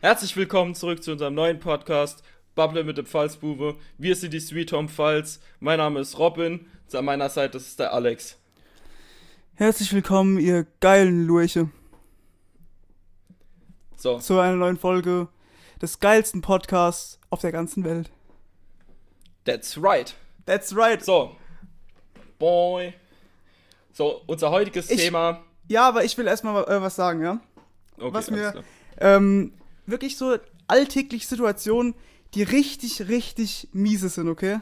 Herzlich willkommen zurück zu unserem neuen Podcast Bubble mit dem Pfalzbube. Wir sind die Sweet Home Pfalz. Mein Name ist Robin. An meiner Seite ist der Alex. Herzlich willkommen, ihr geilen Lurche. So. Zu einer neuen Folge des geilsten Podcasts auf der ganzen Welt. That's right. That's right. So. Boy. So, unser heutiges Ich- Thema. Ja, aber ich will erstmal äh, was sagen, ja? Okay, was mir-. Ähm, wirklich so alltägliche Situationen, die richtig, richtig miese sind, okay?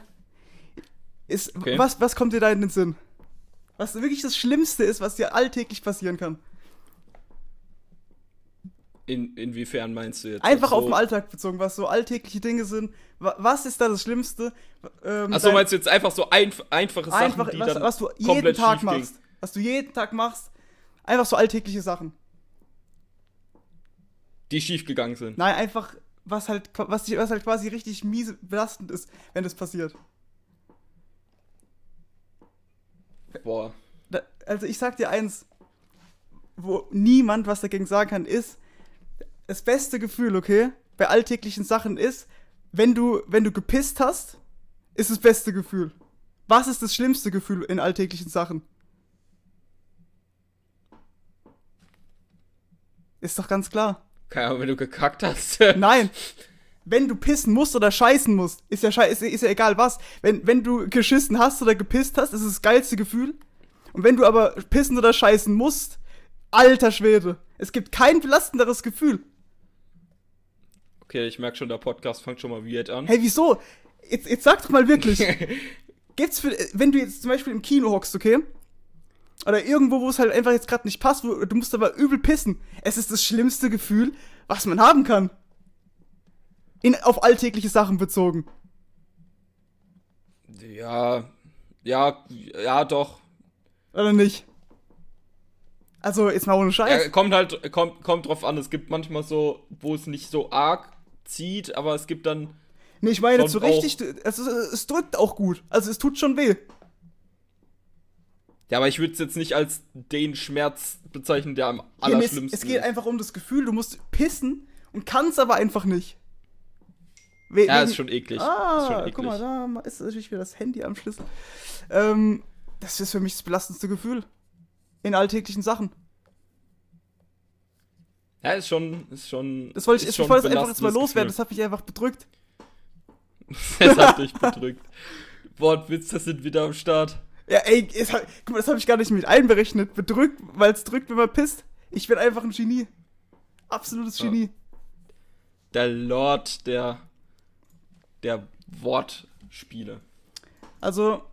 Ist, Okay. was, was kommt dir da in den Sinn? Was wirklich das Schlimmste ist, was dir alltäglich passieren kann. In, inwiefern meinst du jetzt? Einfach so, auf den Alltag bezogen, was so alltägliche Dinge sind. Wa- Was ist da das Schlimmste? Ähm, Achso, meinst du jetzt einfach so einf einfache Sachen, einfach, die was, dann was du jeden Tag machst. Was du jeden Tag machst. Einfach so alltägliche Sachen. Die schief gegangen sind. Nein, einfach, was halt, was, was halt quasi richtig miese belastend ist, wenn das passiert. Boah. Da, also ich sag dir eins, wo niemand was dagegen sagen kann, ist, das beste Gefühl, okay, bei alltäglichen Sachen ist, wenn du, wenn du gepisst hast, ist das beste Gefühl. Was ist das schlimmste Gefühl in alltäglichen Sachen? Ist doch ganz klar. Keine Ahnung, wenn du gekackt hast. Nein. Wenn du pissen musst oder scheißen musst, ist ja, schei ist, ja egal was. Wenn, wenn du geschissen hast oder gepisst hast, ist es das geilste Gefühl. Und wenn du aber pissen oder scheißen musst, alter Schwede. Es gibt kein belastenderes Gefühl. okay, ich merke schon, der Podcast fängt schon mal weird an. Hey, wieso? Jetzt, jetzt sag doch mal wirklich. Gibt's für, wenn du jetzt zum Beispiel im Kino hockst, okay? Oder irgendwo, wo es halt einfach jetzt gerade nicht passt, wo, du musst aber übel pissen. Es ist das schlimmste Gefühl, was man haben kann. In, auf alltägliche Sachen bezogen. Ja, ja, ja, doch. Oder nicht? Also, jetzt mal ohne Scheiß. Ja, kommt halt, kommt, kommt drauf an. Es gibt manchmal so, wo es nicht so arg zieht, aber es gibt dann. nee, ich meine, schon so richtig, es, es, es drückt auch gut. Also, es tut schon weh. Ja, aber ich würde es jetzt nicht als den Schmerz bezeichnen, der am allerschlimmsten es geht ist. einfach um das Gefühl, du musst pissen und kannst aber einfach nicht. We Ja, ist schon eklig. ist Ah, schon eklig. guck mal, da ist natürlich wieder das Handy am Schlüssel. Ähm, das ist für mich das belastendste Gefühl. In alltäglichen Sachen. Ja, ist schon, ist schon. Das wollte ich, ist ich wollte es einfach jetzt mal loswerden, das hat mich einfach bedrückt. Das hat dich bedrückt. Wortwitz, das sind wieder am Start. Ja, ey, es, guck mal, das habe ich gar nicht mit einberechnet. Bedrückt, weil es drückt, wenn man pisst. Ich bin einfach ein Genie. Absolutes Ja. Genie. Der Lord der, der Wortspiele. Also,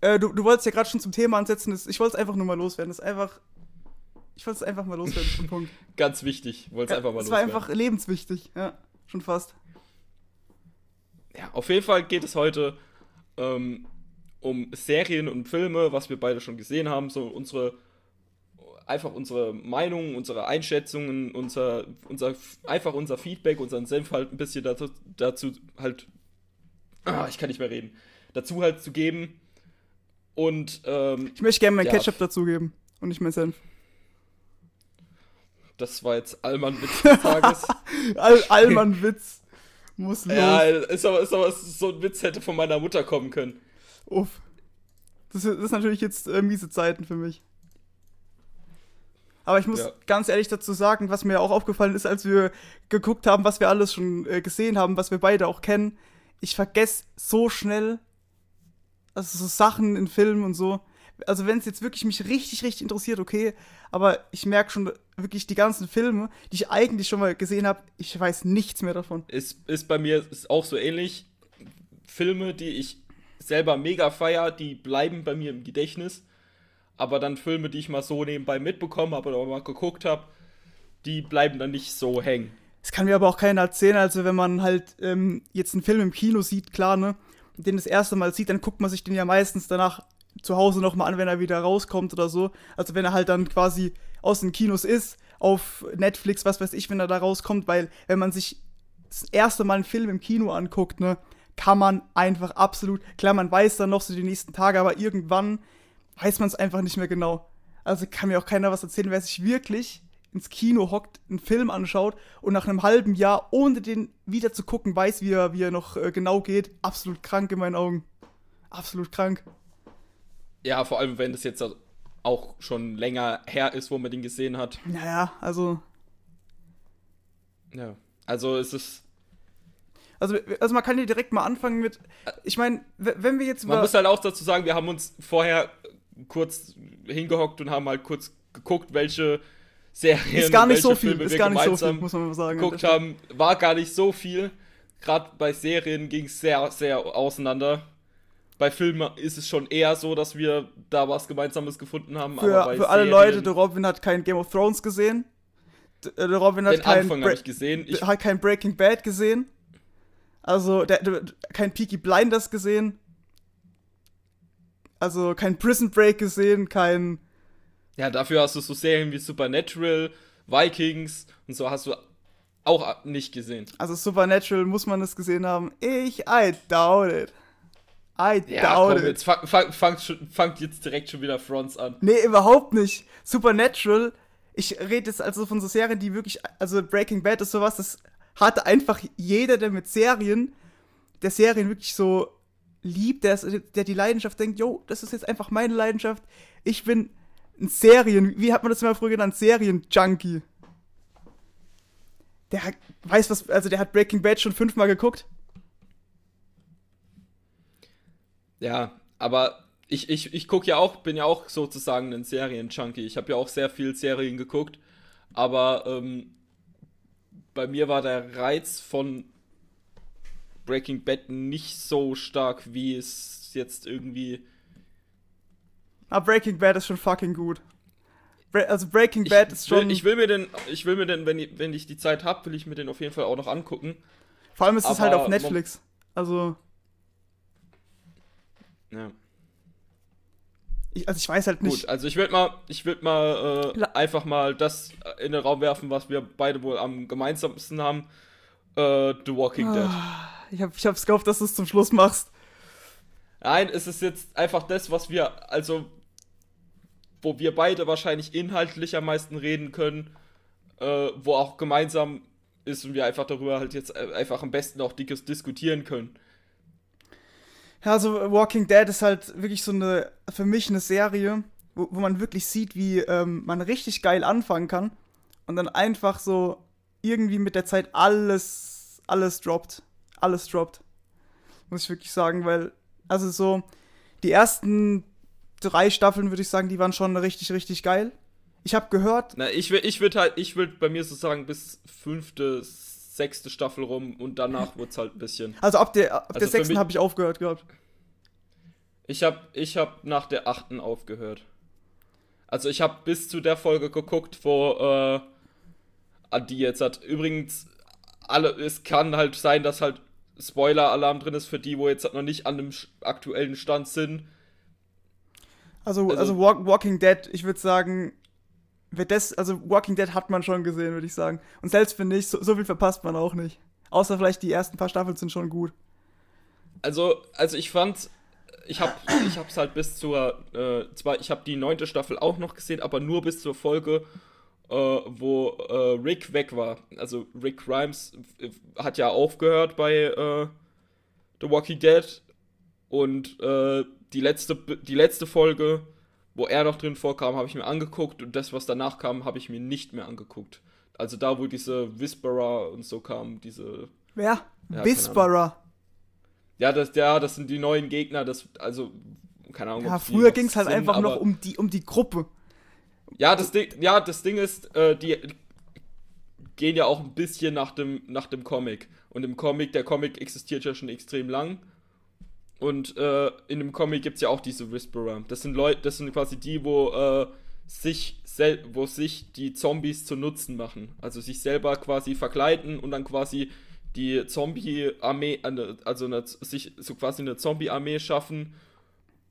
äh, du, du wolltest ja gerade schon zum Thema ansetzen. Das, ich wollte es einfach nur mal loswerden. Das ist einfach. Ich wollte es einfach mal loswerden, Punkt. Ganz wichtig. Wollte es einfach mal Es war loswerden. einfach lebenswichtig. Ja, schon fast. Ja, auf jeden Fall geht es heute ähm, um Serien und Filme, was wir beide schon gesehen haben, so unsere einfach unsere Meinungen, unsere Einschätzungen, unser, unser einfach unser Feedback, unseren Senf halt ein bisschen dazu, dazu halt ah, ich kann nicht mehr reden, dazu halt zu geben und ähm, Ich möchte gerne meinen Ja. Ketchup dazugeben. Und nicht mein Senf. das war jetzt Allmann Witz des Tages. All, Allmann Witz. Muss los. ja, ist aber, ist aber so ein Witz hätte von meiner Mutter kommen können. Uff. Das, ist- das ist natürlich jetzt äh, miese Zeiten für mich. Aber ich muss Ja. ganz ehrlich dazu sagen, was mir auch aufgefallen ist, als wir geguckt haben, was wir alles schon äh, gesehen haben, was wir beide auch kennen. Ich vergesse so schnell, also so Sachen in Filmen und so. Also wenn es jetzt wirklich mich richtig, richtig interessiert, okay. Aber ich merke schon wirklich die ganzen Filme, die ich eigentlich schon mal gesehen habe, ich weiß nichts mehr davon. ist, ist bei mir ist auch so ähnlich. Filme, die ich selber mega feier, die bleiben bei mir im Gedächtnis. Aber dann Filme, die ich mal so nebenbei mitbekommen habe oder mal geguckt habe, die bleiben dann nicht so hängen. Das kann mir aber auch keiner erzählen. Also, wenn man halt ähm, jetzt einen Film im Kino sieht, klar, ne? Den das erste Mal sieht, dann guckt man sich den ja meistens danach zu Hause nochmal an, wenn er wieder rauskommt oder so. Also, wenn er halt dann quasi aus den Kinos ist, auf Netflix, was weiß ich, wenn er da rauskommt, weil, wenn man sich das erste Mal einen Film im Kino anguckt, ne, kann man einfach absolut, klar, man weiß dann noch so die nächsten Tage, aber irgendwann weiß man es einfach nicht mehr genau. Also kann mir auch keiner was erzählen, wer sich wirklich ins Kino hockt, einen Film anschaut und nach einem halben Jahr, ohne den wieder zu gucken, weiß, wie er, wie er noch äh, genau geht. Absolut krank in meinen Augen. Absolut krank. Ja, vor allem, wenn das jetzt auch schon länger her ist, wo man den gesehen hat. Naja, also. Ja. Also es ist. Also, also man kann hier direkt mal anfangen mit. Ich meine, wenn wir jetzt. Man muss halt auch dazu sagen, wir haben uns vorher kurz hingehockt und haben halt kurz geguckt, welche Serien. Ist gar nicht so viel, Filme ist gar nicht so viel, muss man mal sagen. Geguckt haben, war gar nicht so viel. Gerade bei Serien ging es sehr, sehr auseinander. Bei Filmen ist es schon eher so, dass wir da was Gemeinsames gefunden haben. Für, für alle Leute, der Robin hat kein Game of Thrones gesehen. Der Robin hat kein, Anfang ich gesehen. Ich hat kein Breaking Bad gesehen. Also, der, der, kein Peaky Blinders gesehen. Also, kein Prison Break gesehen, kein ja, dafür hast du so Serien wie Supernatural, Vikings und so hast du auch nicht gesehen. Also Supernatural muss man es gesehen haben. Ich, I doubt it. I ja, doubt komm, it. Jetzt fangt fang, fang, fang jetzt direkt schon wieder Fronts an. Nee, überhaupt nicht. Supernatural, ich rede jetzt also von so Serien, die wirklich, also Breaking Bad ist sowas, das hatte einfach jeder, der mit Serien, der Serien wirklich so liebt, der, der die Leidenschaft denkt, yo, das ist jetzt einfach meine Leidenschaft. Ich bin ein Serien, wie hat man das immer früher genannt? Serien-Junkie. Der hat, weiß was, also der hat Breaking Bad schon fünfmal geguckt. Ja, aber ich, ich, ich gucke ja auch, bin ja auch sozusagen ein Serien-Junkie. Ich habe ja auch sehr viel Serien geguckt, aber ähm, bei mir war der Reiz von Breaking Bad nicht so stark, wie es jetzt irgendwie ah, Breaking Bad ist schon fucking gut. also Breaking Bad ich ist schon. Will, ich will mir den, ich will mir den, wenn ich, wenn ich die Zeit habe, will ich mir den auf jeden Fall auch noch angucken. Vor allem ist es halt auf Netflix. Also. Ja. Ich, also ich weiß halt nicht. Gut, also ich würde mal, ich würde mal äh, einfach mal das in den Raum werfen, was wir beide wohl am gemeinsamsten haben. Äh, The Walking Dead. Ah, ich, hab, ich hab's gehofft, dass du es zum Schluss machst. Nein, es ist jetzt einfach das, was wir, also wo wir beide wahrscheinlich inhaltlich am meisten reden können, äh, wo auch gemeinsam ist und wir einfach darüber halt jetzt äh, einfach am besten auch dickes diskutieren können. Ja, also Walking Dead ist halt wirklich so eine, für mich eine Serie, wo, wo man wirklich sieht, wie ähm, man richtig geil anfangen kann und dann einfach so irgendwie mit der Zeit alles, alles droppt. Alles droppt. Muss ich wirklich sagen, weil, also so, die ersten drei Staffeln, würde ich sagen, die waren schon richtig, richtig geil. Ich habe gehört. Na, ich würde ich würd halt, ich würde bei mir so sagen, bis fünfte, sechste Staffel rum und danach wurde es halt ein bisschen. Also ab der, ab also der sechsten habe ich aufgehört gehabt. Ich habe ich hab nach der achten aufgehört. Also ich habe bis zu der Folge geguckt, wo äh, die jetzt hat. Übrigens, alle, es kann halt sein, dass halt Spoiler-Alarm drin ist für die, wo jetzt halt noch nicht an dem aktuellen Stand sind. Also, also, also Walk, Walking Dead, ich würde sagen, wer das, also Walking Dead hat man schon gesehen, würde ich sagen. Und selbst finde ich, so, so, viel verpasst man auch nicht. Außer vielleicht die ersten paar Staffeln sind schon gut. Also, also ich fand, ich habe ich hab's halt bis zur, äh, zwar, ich habe die neunte Staffel auch noch gesehen, aber nur bis zur Folge, äh, wo äh, Rick weg war. Also Rick Grimes äh, hat ja aufgehört bei äh, The Walking Dead und äh, die letzte, die letzte Folge, wo er noch drin vorkam, habe ich mir angeguckt und das, was danach kam, habe ich mir nicht mehr angeguckt. Also da, wo diese Whisperer und so kamen, diese. Wer? Ja, Whisperer. Ja, das, ja, das sind die neuen Gegner, das, also, keine Ahnung. Ja, früher ging es halt sind, einfach noch um die, um die Gruppe. Ja, das Ding, ja, das Ding ist, äh, die gehen ja auch ein bisschen nach dem, nach dem Comic. Und im Comic, der Comic existiert ja schon extrem lang. Und äh, in dem Comic gibt es ja auch diese Whisperer. Das sind Leute, das sind quasi die, wo äh, sich wo sich die Zombies zu Nutzen machen. Also sich selber quasi verkleiden und dann quasi die Zombie-Armee, also eine, sich so quasi eine Zombie-Armee schaffen,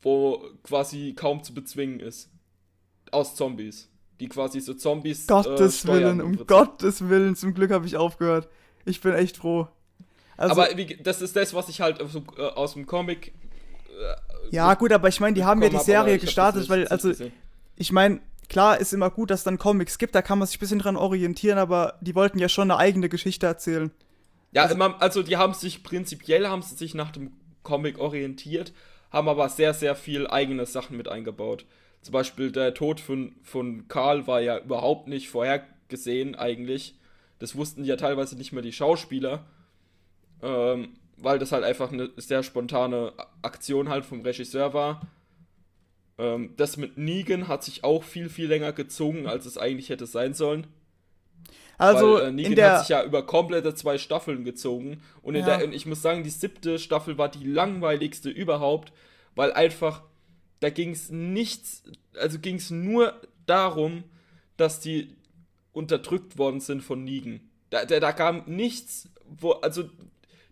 wo quasi kaum zu bezwingen ist. Aus Zombies. Die quasi so Zombies. Gottes äh, Willen, um Gottes Willen, zum Glück habe ich aufgehört. Ich bin echt froh. Also, aber wie, das ist das, was ich halt aus, äh, aus dem Comic. Äh, ja, gut, aber ich meine, die haben ja die Serie hab, gestartet, weil, also, ich meine, klar ist immer gut, dass es dann Comics gibt, da kann man sich ein bisschen dran orientieren, aber die wollten ja schon eine eigene Geschichte erzählen. Ja, also, also die haben sich prinzipiell haben sie sich nach dem Comic orientiert, haben aber sehr, sehr viel eigene Sachen mit eingebaut. Zum Beispiel der Tod von, von Karl war ja überhaupt nicht vorhergesehen eigentlich. Das wussten ja teilweise nicht mehr die Schauspieler, ähm, weil das halt einfach eine sehr spontane Aktion halt vom Regisseur war. Ähm, das mit Negan hat sich auch viel, viel länger gezogen, als es eigentlich hätte sein sollen. Also, Weil, äh, Negan der... hat sich ja über komplette zwei Staffeln gezogen. Und, ja. der, und ich muss sagen, die siebte Staffel war die langweiligste überhaupt, weil einfach, da ging es nichts, also ging es nur darum, dass die unterdrückt worden sind von Negan. Da, da, da kam nichts, wo, also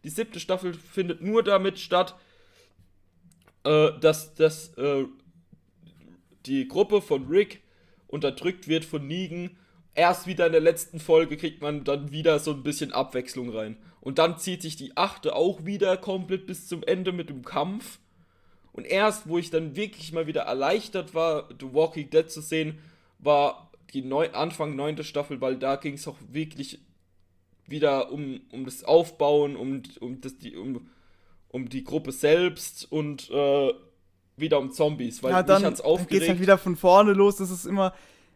die siebte Staffel findet nur damit statt, äh, dass, dass äh, die Gruppe von Rick unterdrückt wird von Negan. Erst wieder in der letzten Folge kriegt man dann wieder so ein bisschen Abwechslung rein. Und dann zieht sich die achte auch wieder komplett bis zum Ende mit dem Kampf. Und erst, wo ich dann wirklich mal wieder erleichtert war, The Walking Dead zu sehen, war die Neu Anfang neunte Staffel, weil da ging es auch wirklich wieder um, um das Aufbauen, um, um, das, die, um, um die Gruppe selbst und äh, wieder um Zombies, weil ja, dann, mich hat's aufgeregt. Dann geht's halt wieder von vorne los, das ist immer.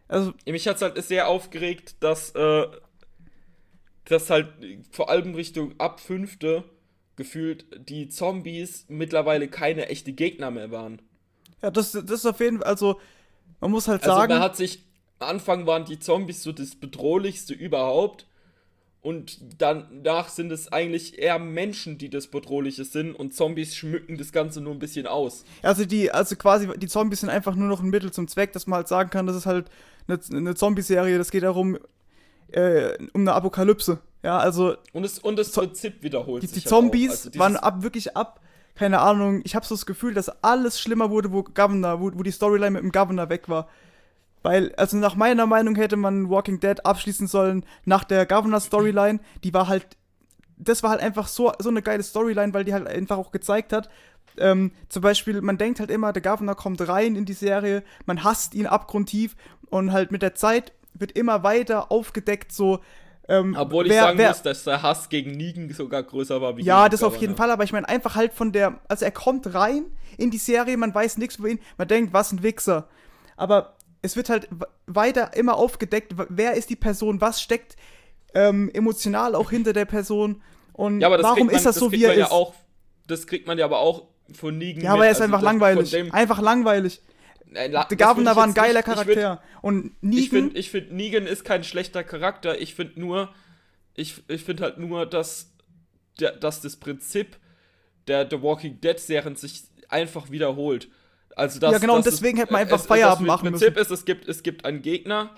Also mich hat's halt sehr aufgeregt, dass, äh, dass halt vor allem Richtung ab fünfte gefühlt die Zombies mittlerweile keine echte Gegner mehr waren. Ja, das, das ist auf jeden Fall, also man muss halt sagen. Also da hat sich, am Anfang waren die Zombies so das bedrohlichste überhaupt und danach sind es eigentlich eher Menschen, die das Bedrohliche sind und Zombies schmücken das Ganze nur ein bisschen aus. Also die, also quasi, die Zombies sind einfach nur noch ein Mittel zum Zweck, dass man halt sagen kann, das ist halt eine, eine Zombie-Serie, das geht darum, äh, um eine Apokalypse. Ja, also. Und, es, und das Prinzip wiederholt die, sich. Die halt Zombies also waren ab, wirklich ab, keine Ahnung, ich habe so das Gefühl, dass alles schlimmer wurde, wo Governor, wo, wo die Storyline mit dem Governor weg war. Weil, also nach meiner Meinung hätte man Walking Dead abschließen sollen nach der Governor-Storyline. Die war halt, das war halt einfach so, so eine geile Storyline, weil die halt einfach auch gezeigt hat, ähm, zum Beispiel, man denkt halt immer, der Governor kommt rein in die Serie, man hasst ihn abgrundtief und halt mit der Zeit wird immer weiter aufgedeckt, so. Ähm, Obwohl ich wer, sagen wer, muss, dass der Hass gegen Negan sogar größer war wie Ja, das auf jeden Fall, aber ich meine einfach halt von der, also er kommt rein in die Serie, man weiß nichts über ihn, man denkt, was ein Wichser. Aber es wird halt weiter immer aufgedeckt, wer ist die Person, was steckt ähm, emotional auch hinter der Person und ja, warum man, ist das, das so, wie er ist. Ja auch, das kriegt man ja aber auch von Negan Ja, aber er ist also einfach langweilig. Einfach langweilig. Nein, la der Governor war ein geiler nicht, Charakter. Würd, und Negan. Ich finde, ich find, Negan ist kein schlechter Charakter. Ich finde nur, ich, ich finde halt nur, dass, der, dass das Prinzip der The Walking Dead Serien sich einfach wiederholt. Also das, ja, genau, und deswegen hätte man einfach es, Feierabend machen müssen. Das Prinzip ist, es gibt, es gibt einen Gegner,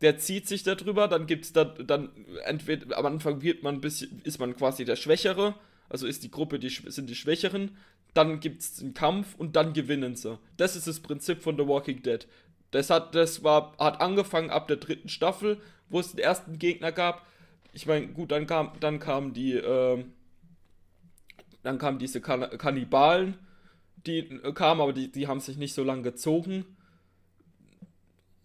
der zieht sich darüber, dann gibt es da, dann entweder am Anfang wird man bisschen, ist man quasi der Schwächere, also ist die Gruppe, die sind die Schwächeren, dann gibt es einen Kampf und dann gewinnen sie. Das ist das Prinzip von The Walking Dead. Das hat, das war, hat angefangen ab der dritten Staffel, wo es den ersten Gegner gab. Ich meine, gut, dann kam, dann kamen die, äh, dann kamen diese kan Kannibalen die äh, kamen, aber die, die haben sich nicht so lange gezogen.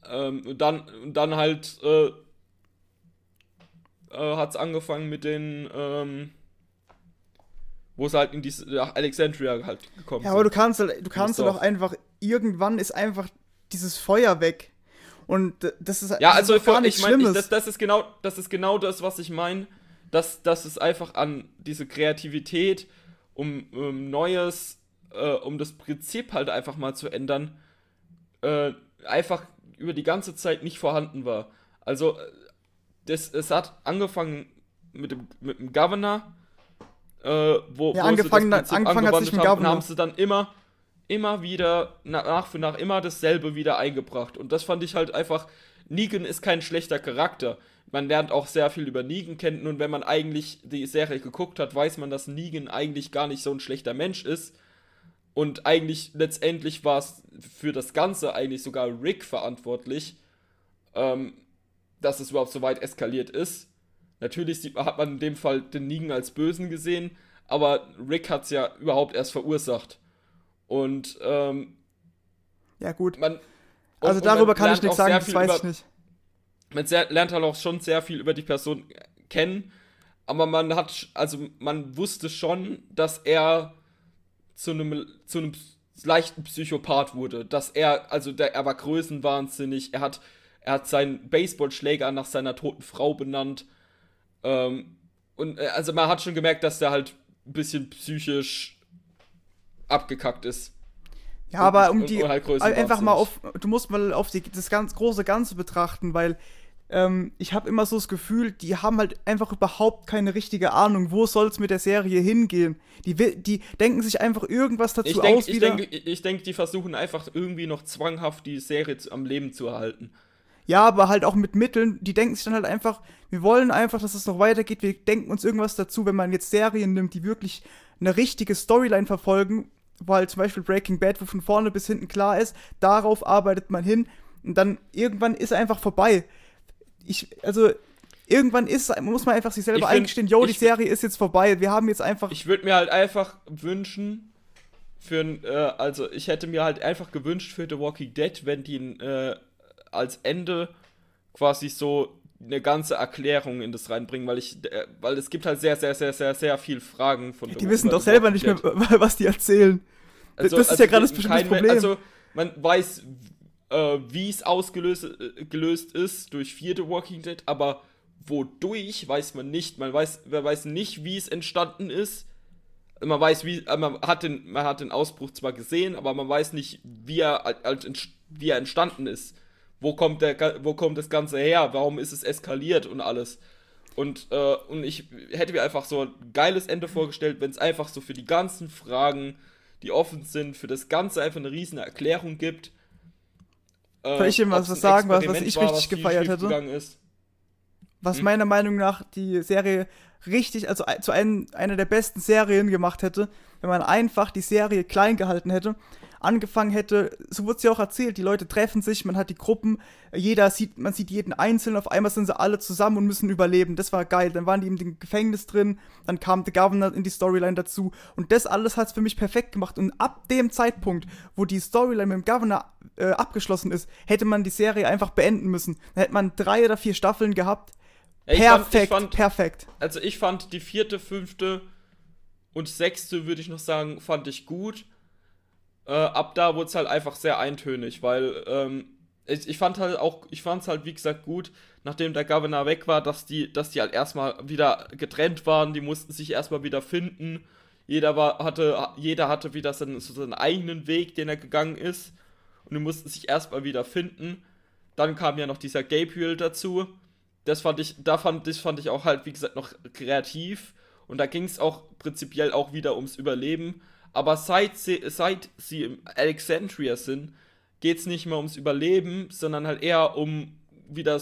Ähm, und dann, dann halt äh, äh, hat es angefangen mit den, ähm, wo es halt in diese nach Alexandria halt gekommen ist. Ja, aber du kannst halt, du kannst halt auch einfach, irgendwann ist einfach dieses Feuer weg. Und das ist ja das also ist gar ich. Ich, das, das, ist genau, das ist genau das, was ich meine. Dass, dass es einfach an diese Kreativität, um, um Neues äh, um das Prinzip halt einfach mal zu ändern, äh, einfach über die ganze Zeit nicht vorhanden war. Also, äh, das, es hat angefangen mit dem, mit dem Governor, äh, wo, ja, wo angefangen, das Prinzip angefangen hat sich mit haben, haben sie dann immer, immer wieder, nach für nach immer dasselbe wieder eingebracht. Und das fand ich halt einfach, Negan ist kein schlechter Charakter. Man lernt auch sehr viel über Negan kennen und wenn man eigentlich die Serie geguckt hat, weiß man, dass Negan eigentlich gar nicht so ein schlechter Mensch ist. Und eigentlich letztendlich war es für das Ganze eigentlich sogar Rick verantwortlich, ähm, dass es überhaupt so weit eskaliert ist. Natürlich hat man in dem Fall den Negan als Bösen gesehen, aber Rick hat es ja überhaupt erst verursacht. Und ähm, ja gut. Man, also darüber kann ich nichts sagen, das weiß über, ich nicht. Man sehr, lernt halt auch schon sehr viel über die Person kennen, aber man hat, also man wusste schon, dass er zu einem, zu einem leichten Psychopath wurde, dass er, also der, er war größenwahnsinnig, er hat, er hat seinen Baseballschläger nach seiner toten Frau benannt, ähm, und äh, also man hat schon gemerkt, dass der halt ein bisschen psychisch abgekackt ist. Ja, aber um die halt einfach mal auf, du musst mal auf die, das ganz große Ganze betrachten, weil ähm, ich habe immer so das Gefühl, die haben halt einfach überhaupt keine richtige Ahnung, wo soll es mit der Serie hingehen. Die, die denken sich einfach irgendwas dazu ich denk, aus. Ich denke, ich denk, die versuchen einfach irgendwie noch zwanghaft die Serie am Leben zu erhalten. Ja, aber halt auch mit Mitteln, die denken sich dann halt einfach, wir wollen einfach, dass es noch weitergeht, wir denken uns irgendwas dazu, wenn man jetzt Serien nimmt, die wirklich eine richtige Storyline verfolgen, weil zum Beispiel Breaking Bad, wo von vorne bis hinten klar ist, darauf arbeitet man hin und dann irgendwann ist er einfach vorbei. Ich, also, irgendwann ist, muss man einfach sich selber find, eingestehen, yo, die Serie ist jetzt vorbei, wir haben jetzt einfach. Ich würde mir halt einfach wünschen, für äh, also ich hätte mir halt einfach gewünscht für The Walking Dead, wenn die äh, als Ende quasi so eine ganze Erklärung in das reinbringen, weil ich, äh, weil es gibt halt sehr, sehr, sehr, sehr, sehr viel Fragen von. Ja, die wissen doch selber nicht mehr, was die erzählen. Also, das ist also ja gerade das bestimmte Problem. Also man weiß, äh, wie es ausgelöst äh, gelöst ist durch vierte Walking Dead, aber wodurch weiß man nicht. Man weiß, man weiß nicht, wie es entstanden ist. Man weiß, wie, äh, man hat den, man hat den Ausbruch zwar gesehen, aber man weiß nicht, wie er, wie er entstanden ist wo kommt, der, wo kommt das Ganze her, warum ist es eskaliert und alles. Und, äh, und ich hätte mir einfach so ein geiles Ende vorgestellt, wenn es einfach so für die ganzen Fragen, die offen sind, für das Ganze einfach eine riesen Erklärung gibt. Äh, Soll ich dir was sagen, was, was ich war, richtig was gefeiert hätte? Was hm? meiner Meinung nach die Serie richtig, also zu einem, einer der besten Serien gemacht hätte, wenn man einfach die Serie klein gehalten hätte angefangen hätte, so wurde es ja auch erzählt, die Leute treffen sich, man hat die Gruppen, jeder sieht, man sieht jeden einzeln, auf einmal sind sie alle zusammen und müssen überleben. Das war geil. Dann waren die im Gefängnis drin, dann kam der Governor in die Storyline dazu und das alles hat es für mich perfekt gemacht. Und ab dem Zeitpunkt, wo die Storyline mit dem Governor äh, abgeschlossen ist, hätte man die Serie einfach beenden müssen. Dann hätte man drei oder vier Staffeln gehabt. Ja, perfekt, fand, fand, perfekt. Also ich fand die vierte, fünfte und sechste, würde ich noch sagen, fand ich gut äh, ab da wurde es halt einfach sehr eintönig, weil ähm, ich, ich fand halt auch, ich fand es halt wie gesagt gut, nachdem der Governor weg war, dass die, dass die halt erstmal wieder getrennt waren, die mussten sich erstmal wieder finden. Jeder war, hatte, jeder hatte wieder seinen, so seinen eigenen Weg, den er gegangen ist. Und die mussten sich erstmal wieder finden. Dann kam ja noch dieser Gabriel dazu. Das fand ich, da fand, das fand ich auch halt, wie gesagt, noch kreativ. Und da ging es auch prinzipiell auch wieder ums Überleben. Aber seit sie, seit sie im Alexandria sind, geht es nicht mehr ums Überleben, sondern halt eher um wieder,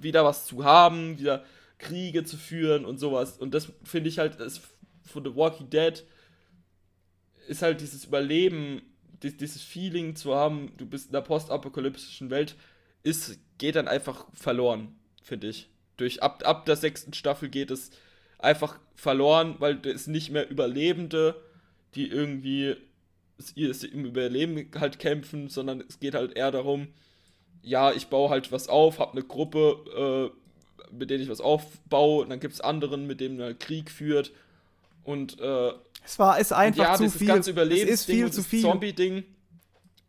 wieder was zu haben, wieder Kriege zu führen und sowas. Und das finde ich halt, das, von The Walking Dead ist halt dieses Überleben, dieses Feeling zu haben, du bist in der postapokalyptischen Welt, ist, geht dann einfach verloren, finde ich. Durch ab, ab der sechsten Staffel geht es einfach verloren, weil es nicht mehr Überlebende die irgendwie im Überleben halt kämpfen, sondern es geht halt eher darum, ja, ich baue halt was auf, habe eine Gruppe, äh, mit denen ich was aufbaue, und dann gibt es anderen, mit denen man Krieg führt. Und äh, es war ist einfach ja, zu viel. ganze Überlebensding es ist viel zu viel. Zombie-Ding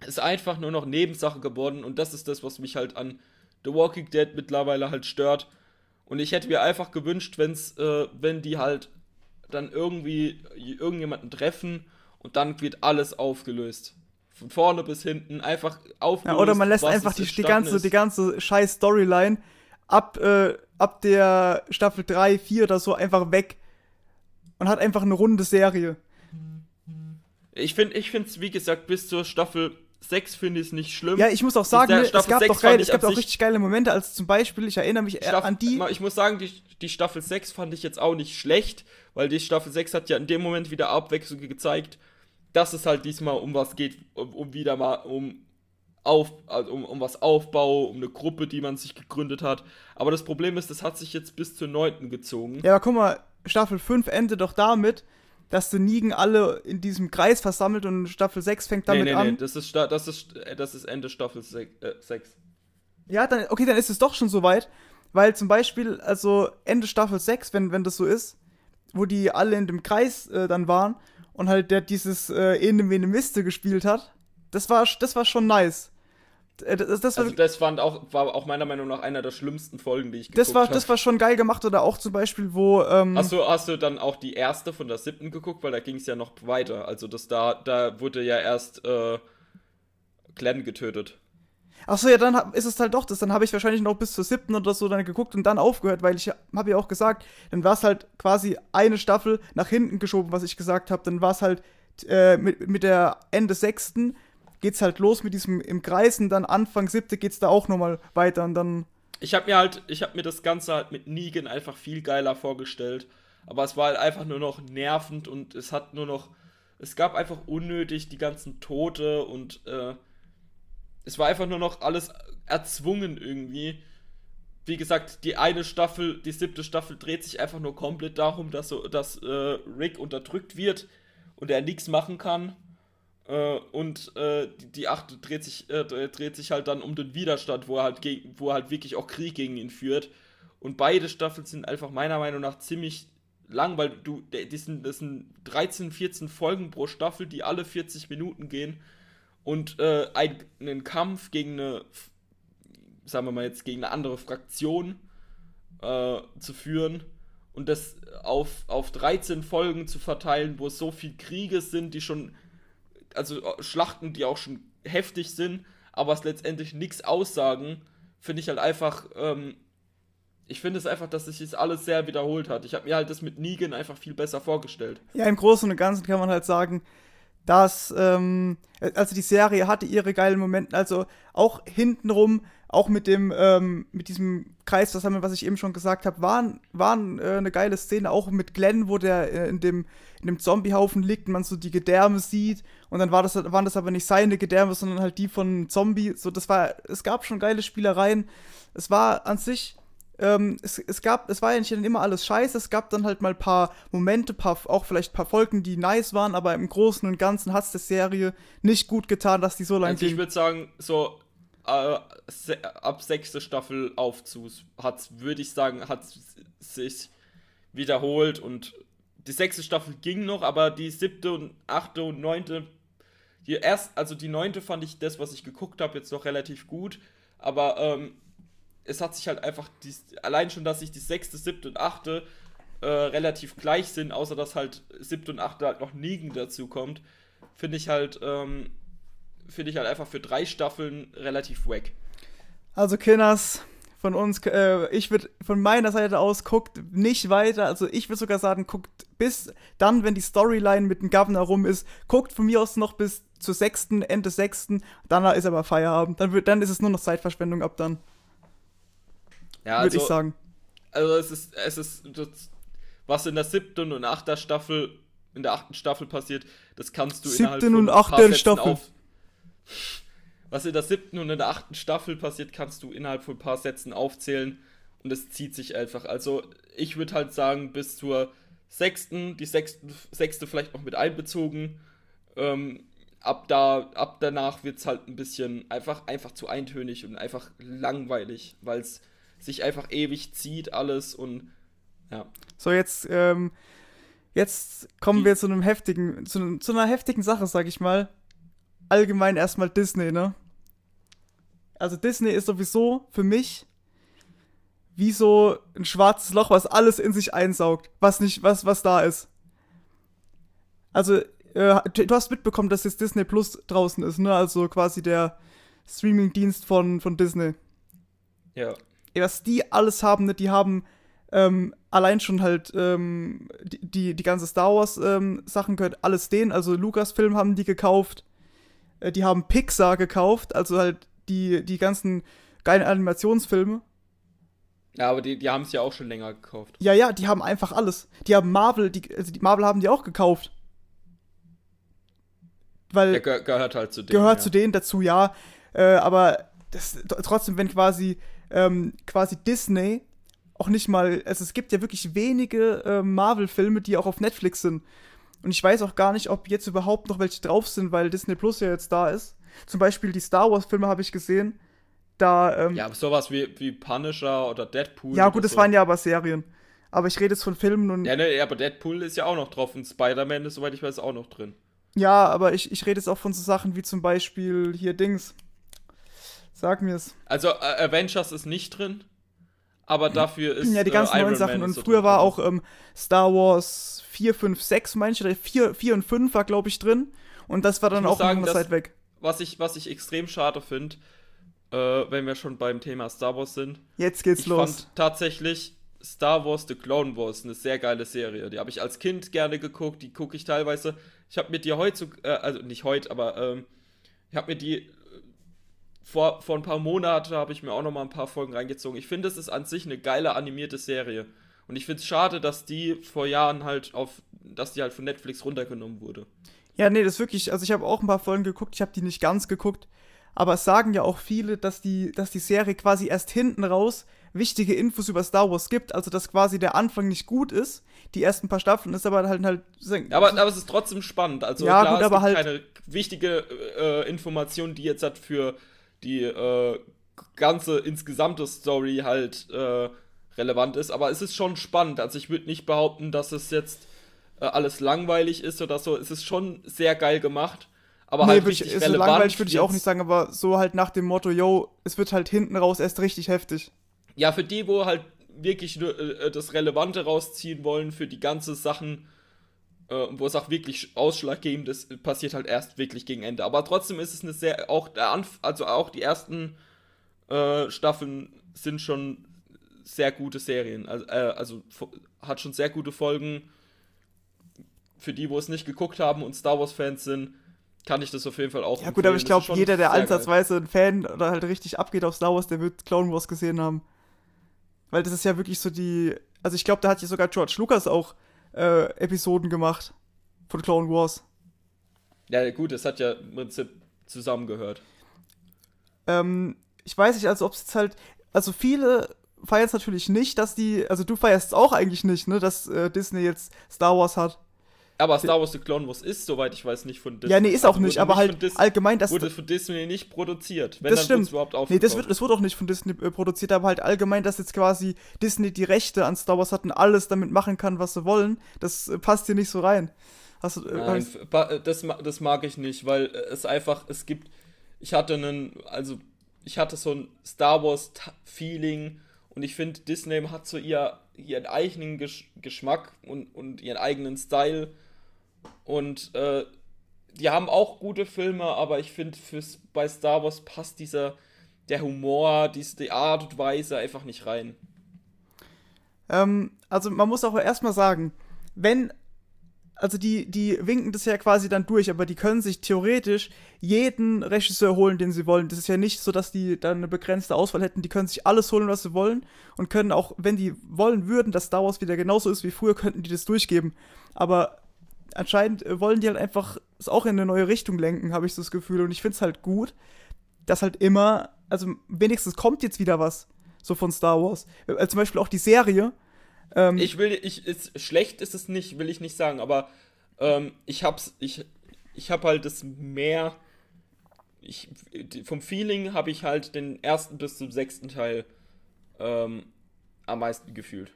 ist einfach nur noch Nebensache geworden und das ist das, was mich halt an The Walking Dead mittlerweile halt stört. Und ich hätte mir einfach gewünscht, wenn's, äh, wenn die halt dann irgendwie irgendjemanden treffen und dann wird alles aufgelöst. Von vorne bis hinten einfach aufgelöst. Ja, oder man lässt einfach die, die, ganze, die ganze scheiß Storyline ab, äh, ab der Staffel 3, 4 oder so einfach weg und hat einfach eine runde Serie. Ich finde es, wie gesagt, bis zur Staffel 6 finde ich es nicht schlimm. Ja, ich muss auch sagen, ne, es gab, doch geil, es gab auch richtig geile Momente, als zum Beispiel, ich erinnere mich Staffel, an die. Ich muss sagen, die, die Staffel 6 fand ich jetzt auch nicht schlecht, weil die Staffel 6 hat ja in dem Moment wieder Abwechslung gezeigt, dass es halt diesmal um was geht, um, um wieder mal um auf, also um, um was Aufbau, um eine Gruppe, die man sich gegründet hat. Aber das Problem ist, das hat sich jetzt bis zur 9. gezogen. Ja, aber guck mal, Staffel 5 endet doch damit, dass die Nigen alle in diesem Kreis versammelt und Staffel 6 fängt damit nee, nee, an. nee, das ist, das ist, das ist Ende Staffel 6. Äh, 6. Ja, dann, okay, dann ist es doch schon soweit. Weil zum Beispiel, also Ende Staffel 6, wenn, wenn das so ist, wo die alle in dem Kreis äh, dann waren und halt der dieses äh, Ene Mene Miste gespielt hat, das war, das war schon nice. Äh, Das, das, war, Also das auch, war auch meiner Meinung nach einer der schlimmsten Folgen, die ich das, war, hab. das war schon geil gemacht. Oder auch zum Beispiel, wo. Ähm, Hast du, hast du dann auch die erste von der siebten geguckt, weil da ging es ja noch weiter. Also das da, da wurde ja erst äh, Glenn getötet. Achso, ja, dann ist es halt doch das. Dann habe ich wahrscheinlich noch bis zur siebten oder so dann geguckt und dann aufgehört, weil ich habe ja auch gesagt, dann war es halt quasi eine Staffel nach hinten geschoben, was ich gesagt habe. Dann war es halt äh, mit, mit der Ende sechsten geht's halt los mit diesem im Kreis und dann Anfang siebte geht's da auch nochmal weiter und dann. Ich habe mir halt, ich habe mir das Ganze halt mit Negan einfach viel geiler vorgestellt. Aber es war halt einfach nur noch nervend und es hat nur noch, es gab einfach unnötig die ganzen Tote und äh, es war einfach nur noch alles erzwungen irgendwie. Wie gesagt, die eine Staffel, die siebte Staffel dreht sich einfach nur komplett darum, dass, so, dass äh, Rick unterdrückt wird und er nichts machen kann. Äh, und äh, die, die achte dreht sich, äh, dreht sich halt dann um den Widerstand, wo er halt gegen, wo er halt wirklich auch Krieg gegen ihn führt. Und beide Staffeln sind einfach meiner Meinung nach ziemlich lang, weil du, die sind, das sind 13, 14 Folgen pro Staffel, die alle 40 Minuten gehen. Und äh, ein, einen Kampf gegen eine, sagen wir mal jetzt, gegen eine andere Fraktion äh, zu führen und das auf, auf 13 Folgen zu verteilen, wo es so viel Kriege sind, die schon, also äh, Schlachten, die auch schon heftig sind, aber es letztendlich nichts aussagen, finde ich halt einfach, ähm, ich finde es einfach, dass sich das alles sehr wiederholt hat. Ich habe mir halt das mit Negan einfach viel besser vorgestellt. Ja, im Großen und Ganzen kann man halt sagen, dass, ähm, also die Serie hatte ihre geilen Momente, also auch hintenrum, auch mit dem, ähm, mit diesem Kreis, das haben wir, was ich eben schon gesagt habe, waren, waren äh, eine geile Szene, auch mit Glenn, wo der äh, in dem, in dem Zombiehaufen liegt und man so die Gedärme sieht. Und dann war das, waren das aber nicht seine Gedärme, sondern halt die von Zombie, so das war, es gab schon geile Spielereien, es war an sich, ähm, es, es gab, es war ja nicht immer alles scheiße, es gab dann halt mal ein paar Momente, paar, auch vielleicht ein paar Folgen, die nice waren, aber im Großen und Ganzen hat es der Serie nicht gut getan, dass die so lange Also ich würde sagen, so äh, ab sechste Staffel aufzu hat würde ich sagen, hat sich wiederholt und die sechste Staffel ging noch, aber die siebte und achte und neunte, die erst, also die neunte fand ich das, was ich geguckt habe, jetzt noch relativ gut, aber ähm, es hat sich halt einfach, die, allein schon, dass sich die sechste, siebte und achte äh, relativ gleich sind, außer dass halt siebte und achte halt noch Negan dazu kommt, finde ich halt, ähm, finde ich halt einfach für drei Staffeln relativ wack. Also Kinders, von uns, äh, ich würde von meiner Seite aus guckt nicht weiter. Also ich würde sogar sagen, guckt bis dann, wenn die Storyline mit dem Governor rum ist, guckt von mir aus noch bis zur sechsten, Ende sechsten. Danach ist aber Feierabend. Dann, wird, dann ist es nur noch Zeitverschwendung ab dann, Ja, würde also, ich sagen. also es ist, es ist, das, was in der siebten und achter Staffel, in der achten Staffel passiert, das kannst du innerhalb Siebten von und achter Staffel. auf. Was in der siebten und in der achten Staffel passiert, kannst du innerhalb von ein paar Sätzen aufzählen und es zieht sich einfach. Also ich würde halt sagen, bis zur sechsten, die sechsten, sechste vielleicht noch mit einbezogen. Ähm, ab da, ab danach wird es halt ein bisschen einfach, einfach zu eintönig und einfach langweilig, weil es sich einfach ewig zieht alles und ja. So, jetzt, ähm, jetzt kommen wir zu einem heftigen, zu, zu einer heftigen Sache, sag ich mal. Allgemein erstmal Disney, ne? Also Disney ist sowieso für mich wie so ein schwarzes Loch, was alles in sich einsaugt, was nicht, was, was da ist. Also, äh, du hast mitbekommen, dass jetzt Disney Plus draußen ist, ne? Also quasi der Streaming-Dienst von, von Disney Ja. ey, was die alles haben, ne? die haben ähm, allein schon halt ähm, die, die, die ganze Star Wars ähm, Sachen gehört alles denen, also Lucasfilm haben die gekauft, die haben Pixar gekauft, also halt die, die ganzen geilen Animationsfilme. Ja, aber die, die haben es ja auch schon länger gekauft. Ja, ja, die haben einfach alles. Die haben Marvel, die, also die Marvel haben die auch gekauft. Weil Der ge gehört halt zu denen. gehört ja. zu denen dazu, ja. Äh, aber das, trotzdem, wenn quasi, ähm, quasi Disney auch nicht mal, also es gibt ja wirklich wenige äh, Marvel-Filme, die auch auf Netflix sind. Und ich weiß auch gar nicht, ob jetzt überhaupt noch welche drauf sind, weil Disney Plus ja jetzt da ist. Zum Beispiel die Star Wars-Filme habe ich gesehen. Da, ähm, Ja, aber sowas wie, wie Punisher oder Deadpool. ja gut, das so. waren ja aber Serien. Aber ich rede jetzt von Filmen und. Ja, ne, aber Deadpool ist ja auch noch drauf und Spider-Man ist, soweit ich weiß, auch noch drin. Ja, aber ich, ich rede jetzt auch von so Sachen wie zum Beispiel hier Dings. Sag mir's. Also äh, Avengers ist nicht drin, aber dafür ist. Ja, die ganzen äh, Iron neuen Sachen. Man Und so früher war auch ähm, Star Wars 4, 5, 6, manche, oder 4, 4 und 5 war, glaube ich, drin. Und das war dann auch sagen, dass- Zeit weg. Was ich, was ich extrem schade finde, äh, wenn wir schon beim Thema Star Wars sind. Jetzt geht's Ich los. fand tatsächlich Star Wars The Clone Wars eine sehr geile Serie. Die habe ich als Kind gerne geguckt, die gucke ich teilweise. Ich habe mir die heute, äh, also nicht heute, aber ähm, ich habe mir die vor, vor ein paar Monaten habe ich mir auch noch mal ein paar Folgen reingezogen. Ich finde, es ist an sich eine geile animierte Serie. Und ich finde es schade, dass die vor Jahren halt auf, dass die halt von Netflix runtergenommen wurde. Ja, nee, das ist wirklich, also ich habe auch ein paar Folgen geguckt, ich habe die nicht ganz geguckt, aber es sagen ja auch viele, dass die, dass die Serie quasi erst hinten raus wichtige Infos über Star Wars gibt, also dass quasi der Anfang nicht gut ist, die ersten paar Staffeln ist aber halt halt Aber, aber es ist trotzdem spannend. Also Ja, klar, gut, es aber gibt halt- keine wichtige äh, Information, die jetzt halt für die äh, ganze insgesamte Story halt äh, relevant ist. Aber es ist schon spannend. Also ich würde nicht behaupten, dass es jetzt äh, alles langweilig ist oder so. Es ist schon sehr geil gemacht. Aber nee, halt ich, so relevant. langweilig würde ich auch nicht sagen, aber so halt nach dem Motto, yo, es wird halt hinten raus erst richtig heftig. Ja, für die, wo halt wirklich nur äh, das Relevante rausziehen wollen, für die ganze Sachen, äh, wo es auch wirklich ausschlaggebend ist, passiert halt erst wirklich gegen Ende. Aber trotzdem ist es eine sehr, auch der Anf also auch die ersten äh, Staffeln sind schon sehr gute Serien. Also, äh, also hat schon sehr gute Folgen. Für die, wo es nicht geguckt haben und Star Wars-Fans sind, kann ich das auf jeden Fall auch Ja gut, aber ich empfehlen. Glaube, jeder, der geil. ansatzweise ein Fan oder halt richtig abgeht auf Star Wars, der wird Clone Wars gesehen haben. Weil das ist ja wirklich so die. Also ich glaube, da hat ja sogar George Lucas auch äh, Episoden gemacht von Clone Wars. Ja, gut, es hat ja im Prinzip zusammengehört. Ähm, ich weiß nicht, also ob es jetzt halt. Also viele feiern es natürlich nicht, dass die. Also du feierst es auch eigentlich nicht, ne, dass äh, Disney jetzt Star Wars hat. Aber Star Wars The Clone Wars ist, soweit ich weiß, nicht von Disney. ja, nee, ist Also auch nicht, wurde aber von halt allgemein, dass. wurde von Disney nicht produziert. Wenn Das stimmt. überhaupt Nee, das wird, das wird auch nicht von Disney äh, produziert, aber halt allgemein, dass jetzt quasi Disney die Rechte an Star Wars hat und alles damit machen kann, was sie wollen, das äh, passt hier nicht so rein. Hast du, äh, Nein, äh, das, das mag ich nicht, weil äh, es einfach, es gibt, ich hatte einen, also ich hatte so ein Star Wars Feeling und ich finde, Disney hat so ihr, ihren eigenen Gesch Geschmack und, und ihren eigenen Style und äh, die haben auch gute Filme, aber ich finde, bei Star Wars passt dieser, der Humor, diese die Art und Weise einfach nicht rein. ähm, also man muss auch erstmal sagen, wenn, also die, die winken das ja quasi dann durch, aber die können sich theoretisch jeden Regisseur holen, den sie wollen. Das ist ja nicht so, dass die dann eine begrenzte Auswahl hätten. Die können sich alles holen, was sie wollen und können auch, wenn die wollen würden, dass Star Wars wieder genauso ist wie früher, könnten die das durchgeben. Aber anscheinend äh, wollen die halt einfach es auch in eine neue Richtung lenken, habe ich so das Gefühl. Und ich finde es halt gut, dass halt immer, also wenigstens kommt jetzt wieder was, so von Star Wars. Äh, zum Beispiel auch die Serie. Ähm, Ich will, ich, ist, schlecht ist es nicht, will ich nicht sagen, aber ähm, ich hab's, ich, ich hab halt das mehr, ich, vom Feeling habe ich halt den ersten bis zum sechsten Teil ähm, am meisten gefühlt.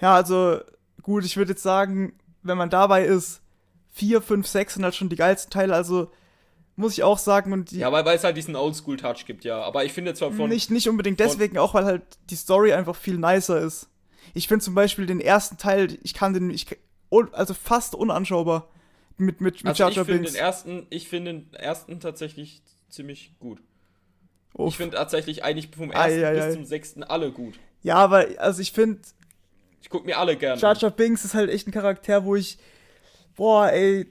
ja, also gut, ich würde jetzt sagen, wenn man dabei ist, 4, 5, 6 sind halt schon die geilsten Teile, also muss ich auch sagen, und Ja, weil, weil es halt diesen Oldschool-Touch gibt, ja. Aber ich finde zwar von. nicht, nicht unbedingt deswegen, auch weil halt die Story einfach viel nicer ist. Ich finde zum Beispiel den ersten Teil, ich kann den, ich, also fast unanschaubar mit, mit, mit also Jar ich Jar finde Binks. den ersten, ich finde den ersten tatsächlich ziemlich gut. Uff. Ich finde tatsächlich eigentlich vom ersten ei, bis ei. zum sechsten alle gut. Ja, aber also ich finde, Ich gucke mir alle gerne. Jar. Jar Binks ist halt echt ein Charakter, wo ich, boah, ey,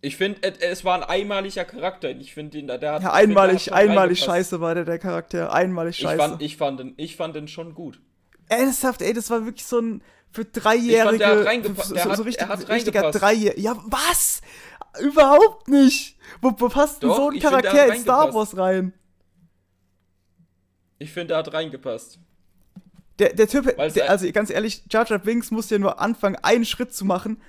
Ich finde, es war ein einmaliger Charakter. Ich finde ihn, der hat. ja, ich find, einmalig, der hat einmalig scheiße war der, der Charakter, einmalig Ich scheiße. fand, ich, fand den, ich fand den schon gut. Ernsthaft, ey, das war wirklich so ein für Ich fand, Dreijährige. der hat reingepa- so, der so, so richtig, hat richtiger. Dreijähriger. Ja, was? Überhaupt nicht. Wo, wo passt denn Doch, so ein ich find, der Charakter hat in Star. Wars rein? Ich finde, er hat reingepasst. Der, der Typ, der, also ganz ehrlich, Jar Jar Binks muss ja nur anfangen, einen Schritt zu machen.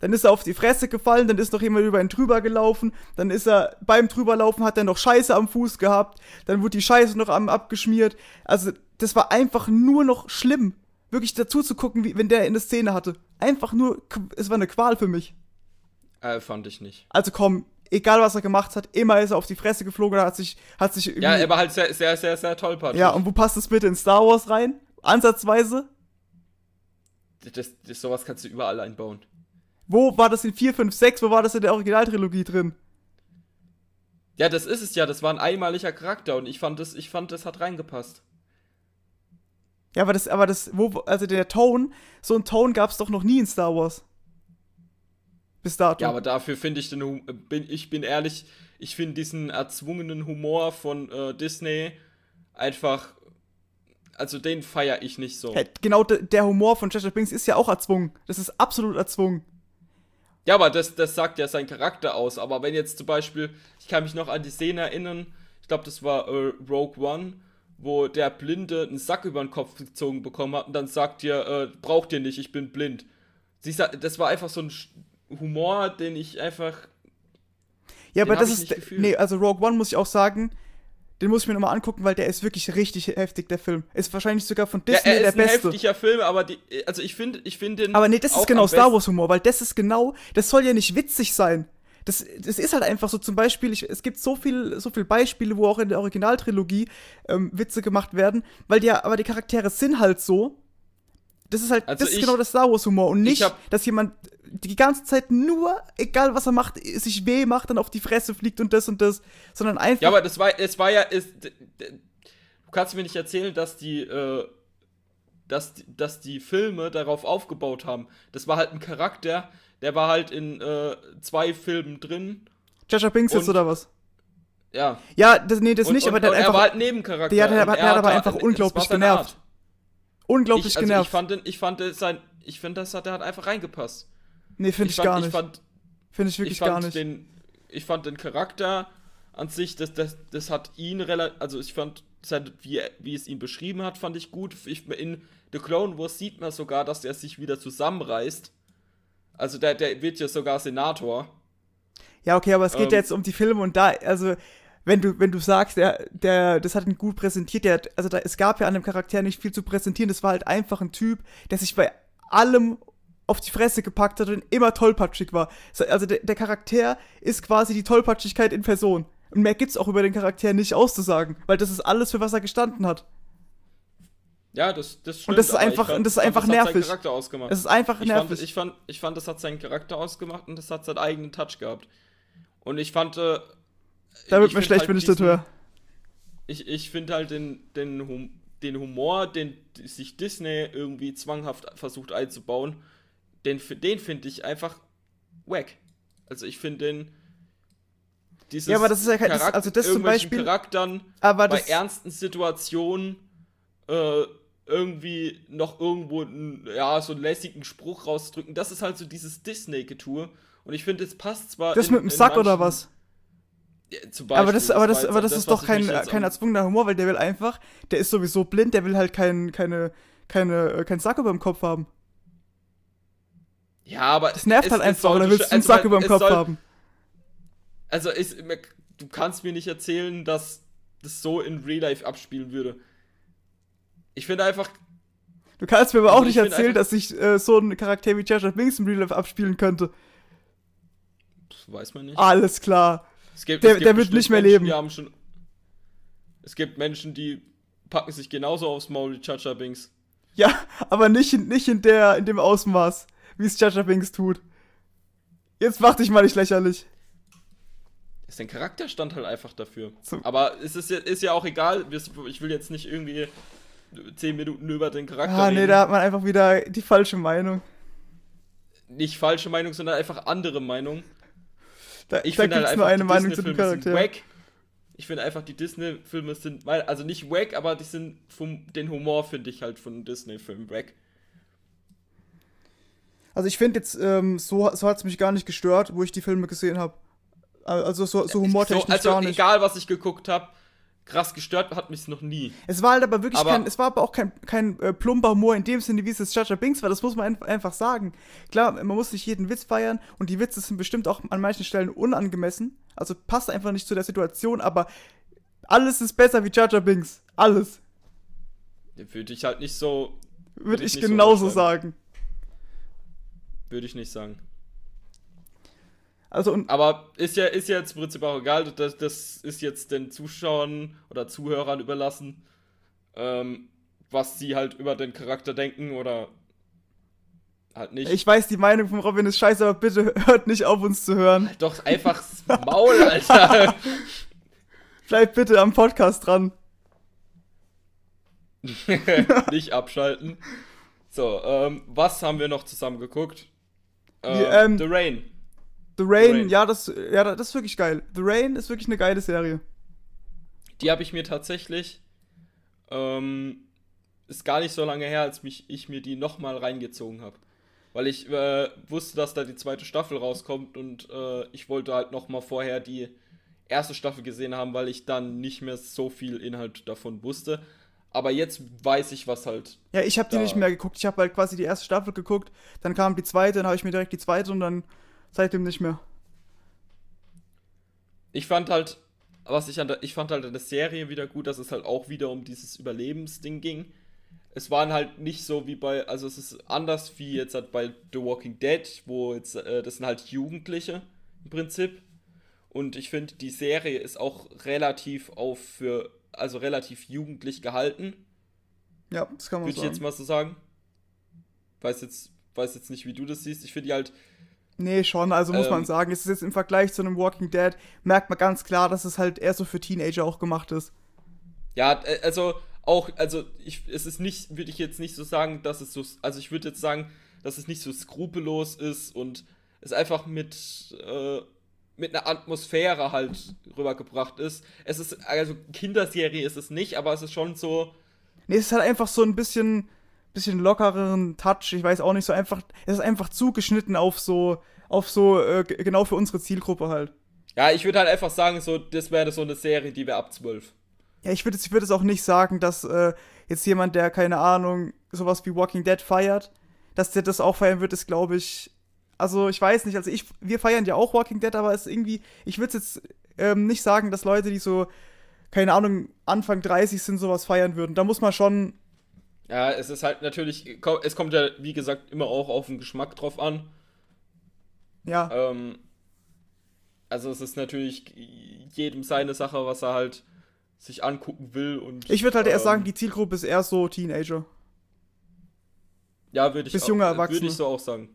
dann ist er auf die Fresse gefallen, dann ist noch jemand über ihn drüber gelaufen, dann ist er beim drüberlaufen, hat er noch Scheiße am Fuß gehabt, dann wurde die Scheiße noch am abgeschmiert. Also, das war einfach nur noch schlimm, wirklich dazu zu gucken, wie, wenn der in der Szene hatte. Einfach nur, es war eine Qual für mich. Äh, fand ich nicht. Also komm, egal was er gemacht hat, immer ist er auf die Fresse geflogen, hat sich, hat sich Ja, er war halt sehr, sehr, sehr, sehr tollpatschig. Ja, und wo passt das bitte in Star Wars rein? Ansatzweise? Das, das, sowas kannst du überall einbauen. Wo war das in 4, 5, 6? Wo war das in der Originaltrilogie drin? Ja, das ist es ja. Das war ein einmaliger Charakter und ich fand, das, ich fand, das hat reingepasst. Ja, aber das, aber das, wo, also der Tone, so ein Tone gab es doch noch nie in Star Wars. Bis dato. Ja, aber dafür finde ich den, bin, ich bin ehrlich, ich finde diesen erzwungenen Humor von äh, Disney einfach, also den feiere ich nicht so. Ja, genau der Humor von Cheshire Binks ist ja auch erzwungen. Das ist absolut erzwungen. Ja, aber das, das sagt ja sein Charakter aus. Aber wenn jetzt zum Beispiel, ich kann mich noch an die Szene erinnern, ich glaube, das war äh, Rogue One, wo der Blinde einen Sack über den Kopf gezogen bekommen hat und dann sagt ihr, äh, braucht ihr nicht, ich bin blind. Sie, das war einfach so ein Humor, den ich einfach. Ja, aber das ist. Nee, also Rogue One muss ich auch sagen, den muss ich mir nochmal angucken, weil der ist wirklich richtig heftig, der Film. Ist wahrscheinlich sogar von Disney ja, er ist der ein beste. heftiger Film, aber die, also ich finde ich find den. Aber nee, das ist genau Star Wars Humor, weil das ist genau, das soll ja nicht witzig sein. Das, das ist halt einfach so zum Beispiel, ich, es gibt so viel, so viel Beispiele, wo auch in der Originaltrilogie ähm, Witze gemacht werden, weil die, aber die Charaktere sind halt so. Das ist halt, also das ich, ist genau das Star Wars Humor und nicht, hab, dass jemand die ganze Zeit nur, egal was er macht, sich weh macht, dann auf die Fresse fliegt und das und das, sondern einfach. Ja, aber das war, es war ja, es, du kannst mir nicht erzählen, dass die, äh, dass, dass die Filme darauf aufgebaut haben. Das war halt ein Charakter, der war halt in äh, zwei Filmen drin. Jaja Binks jetzt oder was? Ja. Ja, das, nee, das und, nicht, und, aber der hat einfach. Er war halt Nebencharakter. Der, der, der, der hat aber einfach unglaublich genervt. Unglaublich ich, also genervt. Ich fand, den, ich fand sein, ich finde, das hat, der hat einfach reingepasst. Nee, finde ich, ich gar nicht. Finde ich wirklich ich gar nicht. Den, ich fand den Charakter an sich, das, das, das hat ihn relativ, also ich fand, wie, wie es ihn beschrieben hat, fand ich gut. Ich, in The Clone Wars sieht man sogar, dass er sich wieder zusammenreißt. Also der, der wird ja sogar Senator. Ja, okay, aber es geht ähm, ja jetzt um die Filme und da, also wenn du, wenn du sagst, der, der, das hat ihn gut präsentiert, der, also da, es gab ja an dem Charakter nicht viel zu präsentieren, das war halt einfach ein Typ, der sich bei allem auf die Fresse gepackt hat und immer tollpatschig war. Also der, der Charakter ist quasi die Tollpatschigkeit in Person. Und mehr gibt's auch über den Charakter nicht auszusagen, weil das ist alles, für was er gestanden hat. Ja, das, das stimmt. Und das ist einfach, fand, und das ist einfach das nervig. Hat seinen Charakter ausgemacht. Es ist einfach ich nervig. Fand, ich, fand, ich fand, das hat seinen Charakter ausgemacht und das hat seinen eigenen Touch gehabt. Und ich fand. Da wird mir schlecht, halt wenn ich das höre. Ich, ich finde halt den, den, hum, den Humor, den sich Disney irgendwie zwanghaft versucht einzubauen, den, den finde ich einfach wack. Also ich finde den. Dieses ja, aber das ist ja kein. Charakter, also das zum Beispiel. Charaktern aber bei ernsten Situationen äh, irgendwie noch irgendwo ja, so einen lässigen Spruch rausdrücken. Das ist halt so dieses Disney-Getue. Und ich finde, es passt zwar. Das in, mit dem Sack oder was? Beispiel, aber das, aber das, aber das, das ist doch kein, kein erzwungener Humor, weil der will einfach, der ist sowieso blind, der will halt kein, keine, keine, äh, keinen Sack über dem Kopf haben. Ja, aber. Das nervt halt einfach, oder willst du einen also, Sack über dem Kopf soll, haben? Also, ist, du kannst mir nicht erzählen, dass das so in Real Life abspielen würde. Ich finde einfach. Du kannst mir aber auch also nicht erzählen, dass sich äh, so ein Charakter wie Cheshire Binks im Real Life abspielen könnte. Das weiß man nicht. Alles klar. Gibt, der, der wird nicht mehr Menschen, leben. Schon, es gibt Menschen, die packen sich genauso aufs Maul wie Chacha Binks. Ja, aber nicht, nicht in, der, in dem Ausmaß wie es Jaja Binks tut. Jetzt mach dich mal nicht lächerlich. Ist dein Charakter stand halt einfach dafür. So. Aber es ist ja, ist ja auch egal. Ich will jetzt nicht irgendwie 10 Minuten über den Charakter ah, reden. nee, da hat man einfach wieder die falsche Meinung. Nicht falsche Meinung, sondern einfach andere Meinung. Da, ich da finde halt nur eine Meinung zu dem Charakter. Wack. Ich finde einfach, die Disney-Filme sind, also nicht wack, aber die sind vom, den Humor finde ich halt von Disney-Filmen wack. Also ich finde jetzt, ähm, so, so hat es mich gar nicht gestört, wo ich die Filme gesehen habe. Also so, so humortechnisch so, also gar nicht. egal, was ich geguckt habe, krass gestört hat mich noch nie. Es war halt aber wirklich Aber- kein, es war aber auch kein, kein äh, plumper Humor in dem Sinne, wie es jetzt Jar Jar Binks war. Das muss man ein, einfach sagen. Klar, man muss nicht jeden Witz feiern und die Witze sind bestimmt auch an manchen Stellen unangemessen. Also passt einfach nicht zu der Situation, aber alles ist besser wie Jar Binks. Alles. Würde ich halt nicht so. Würde ich, so genauso unterschreiben. sagen. Würde ich nicht sagen. Also und Aber ist ja, ist ja jetzt im Prinzip auch egal. Das, das ist jetzt den Zuschauern oder Zuhörern überlassen, ähm, was sie halt über den Charakter denken oder halt nicht. ich weiß, die Meinung von Robin ist scheiße, aber bitte hört nicht auf uns zu hören. Halt doch einfach Maul, Alter. Bleibt bitte am Podcast dran. nicht abschalten. So, ähm, was haben wir noch zusammen geguckt? Ähm, Wir, ähm, The Rain. The Rain, Rain. ja, das, ja, das ist wirklich geil. The Rain ist wirklich eine geile Serie. Die habe ich mir tatsächlich. Ähm, ist gar nicht so lange her, als mich, ich mir die nochmal reingezogen habe. Weil ich äh, wusste, dass da die zweite Staffel rauskommt und äh, ich wollte halt nochmal vorher die erste Staffel gesehen haben, weil ich dann nicht mehr so viel Inhalt davon wusste. Aber jetzt weiß ich, was halt. Ja, ich habe die nicht mehr geguckt. Ich habe halt quasi die erste Staffel geguckt, dann kam die zweite, dann habe ich mir direkt die zweite und dann seitdem nicht mehr. Ich fand halt, was ich an der, ich fand halt an der Serie wieder gut, dass es halt auch wieder um dieses Überlebensding ging. Es waren halt nicht so wie bei, also es ist anders wie jetzt halt bei The Walking Dead, wo jetzt, äh, das sind halt Jugendliche im Prinzip. Und ich finde, die Serie ist auch relativ auf für, also relativ jugendlich gehalten, Ja, das kann man würde ich jetzt mal so sagen. Weiß jetzt, weiß jetzt nicht, wie du das siehst. Ich finde die halt, Nee, schon, also muss Ähm, man sagen, es ist jetzt im Vergleich zu einem Walking Dead, merkt man ganz klar, dass es halt eher so für Teenager auch gemacht ist. Ja, äh, also auch, also ich, es ist nicht, würde ich jetzt nicht so sagen, dass es so, also ich würde jetzt sagen, dass es nicht so skrupellos ist und es einfach mit, äh, mit einer Atmosphäre halt rübergebracht ist. Es ist, also Kinderserie ist es nicht, aber es ist schon so, Nee, es ist halt einfach so ein bisschen, bisschen lockereren Touch, ich weiß auch nicht, so einfach, es ist einfach zugeschnitten auf so, auf so, äh, genau für unsere Zielgruppe halt. ja, ich würde halt einfach sagen, so, das wäre so eine Serie, die wäre ab 12. Ja, ich würde ich würd es auch nicht sagen, dass äh, jetzt jemand, der, keine Ahnung, sowas wie Walking Dead feiert, dass der das auch feiern wird, ist, glaube ich. Also, ich weiß nicht, also ich, wir feiern ja auch Walking Dead, aber es ist irgendwie, ich würde jetzt ähm, nicht sagen, dass Leute, die so, keine Ahnung, Anfang 30 sind, sowas feiern würden. Da muss man schon, Ja, es ist halt natürlich, es kommt ja, wie gesagt, immer auch auf den Geschmack drauf an. Ja, Ähm, also es ist natürlich jedem seine Sache, was er halt sich angucken will und ich würde halt eher ähm, sagen, die Zielgruppe ist eher so Teenager. ja würde ich bis junge Erwachsene. würde ich so auch sagen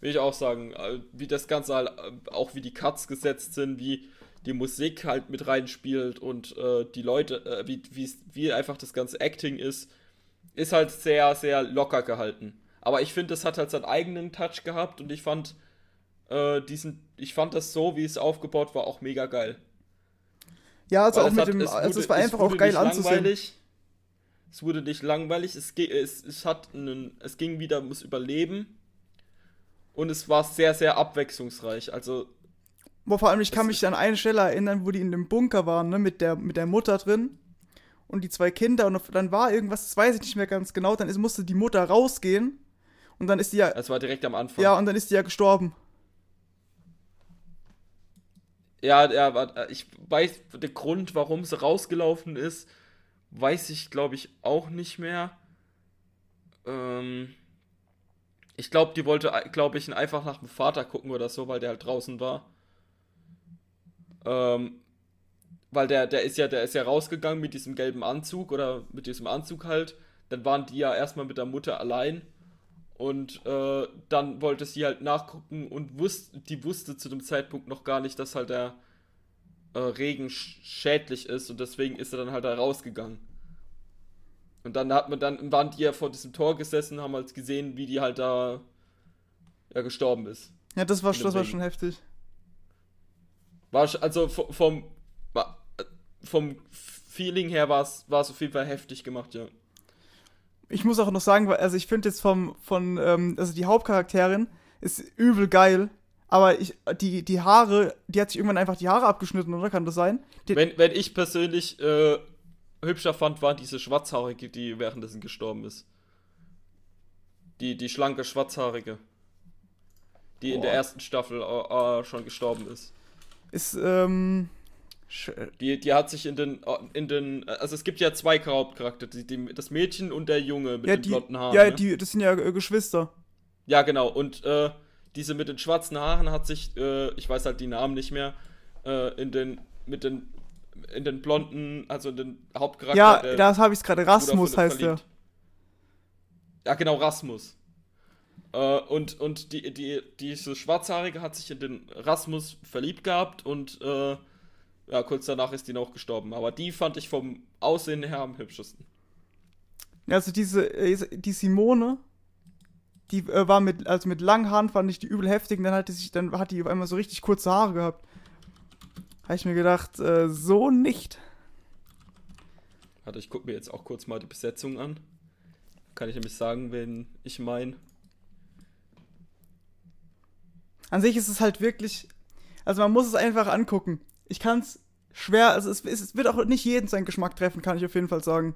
würde ich auch sagen äh, wie das Ganze halt äh, auch wie die Cuts gesetzt sind wie die Musik halt mit reinspielt und äh, die Leute äh, wie wie wie einfach das ganze Acting ist ist halt sehr sehr locker gehalten aber ich finde es hat halt seinen eigenen Touch gehabt und ich fand äh, diesen ich fand das so wie es aufgebaut war auch mega geil Ja, also Weil auch es mit hat- dem, es also es war einfach wurde auch geil anzusehen. Es wurde nicht langweilig, es, es, es hat einen, es ging wieder ums Überleben und es war sehr, sehr abwechslungsreich. Also, Boah, vor allem, ich kann Das mich an eine Stelle erinnern, wo die in dem Bunker waren, ne, mit der, mit der Mutter drin und die zwei Kinder und dann war irgendwas, das weiß ich nicht mehr ganz genau, dann ist, musste die Mutter rausgehen und dann ist die ja, es war direkt am Anfang. ja, und dann ist die ja gestorben. Ja, ja, warte, ich weiß, der Grund, warum sie rausgelaufen ist, weiß ich, glaube ich, auch nicht mehr. Ähm, ich glaube, die wollte, glaube ich, einfach nach dem Vater gucken oder so, weil der halt draußen war. Ähm, weil der, der ist ja, der ist ja rausgegangen mit diesem gelben Anzug oder mit diesem Anzug halt. Dann waren die ja erstmal mit der Mutter allein. Und äh, dann wollte sie halt nachgucken und wusste, die wusste zu dem Zeitpunkt noch gar nicht, dass halt der äh, Regen sch schädlich ist und deswegen ist er dann halt da rausgegangen. Und dann hat man dann waren die ja vor diesem Tor gesessen, haben halt gesehen, wie die halt da ja gestorben ist. Ja, das war, das war schon heftig. War also vo- vom vom Feeling her war es war es auf jeden Fall heftig gemacht, ja. Ich muss auch noch sagen, also ich finde jetzt vom, von, ähm, also die Hauptcharakterin ist übel geil. Aber ich, die, die Haare, die hat sich irgendwann einfach die Haare abgeschnitten, oder? Kann das sein? Die, Wenn, wenn ich persönlich äh, hübscher fand, war diese Schwarzhaarige, die währenddessen gestorben ist. Die, die schlanke Schwarzhaarige. Die in der Boah. ersten Staffel äh, äh, schon gestorben ist. ist, ähm. Sch- Die, die hat sich in den, in den, also es gibt ja zwei Hauptcharaktere, die, die, das Mädchen und der Junge mit Ja, den die, blonden Haaren. ja ne? die, das sind ja äh, Geschwister. ja, genau. Und äh, diese mit den schwarzen Haaren hat sich, äh, ich weiß halt die Namen nicht mehr, äh, in den, mit den, in den blonden, also in den Hauptcharakter. Ja, der das habe ich gerade. Rasmus heißt der. verliebt. Ja, genau, Rasmus. Äh, und und die, die, diese Schwarzhaarige hat sich in den Rasmus verliebt gehabt und äh, ja, kurz danach ist die noch gestorben. Aber die fand ich vom Aussehen her am hübschesten. Also diese, äh, die Simone, die äh, war mit, also mit langen Haaren fand ich die übel heftig und dann hat die sich, dann hat die auf einmal so richtig kurze Haare gehabt. Habe ich mir gedacht, äh, so nicht. Warte, ich gucke mir jetzt auch kurz mal die Besetzung an. Kann ich nämlich sagen, wen ich meine. An sich ist es halt wirklich, also man muss es einfach angucken. Ich kann es schwer, also es, es wird auch nicht jeden seinen Geschmack treffen, kann ich auf jeden Fall sagen.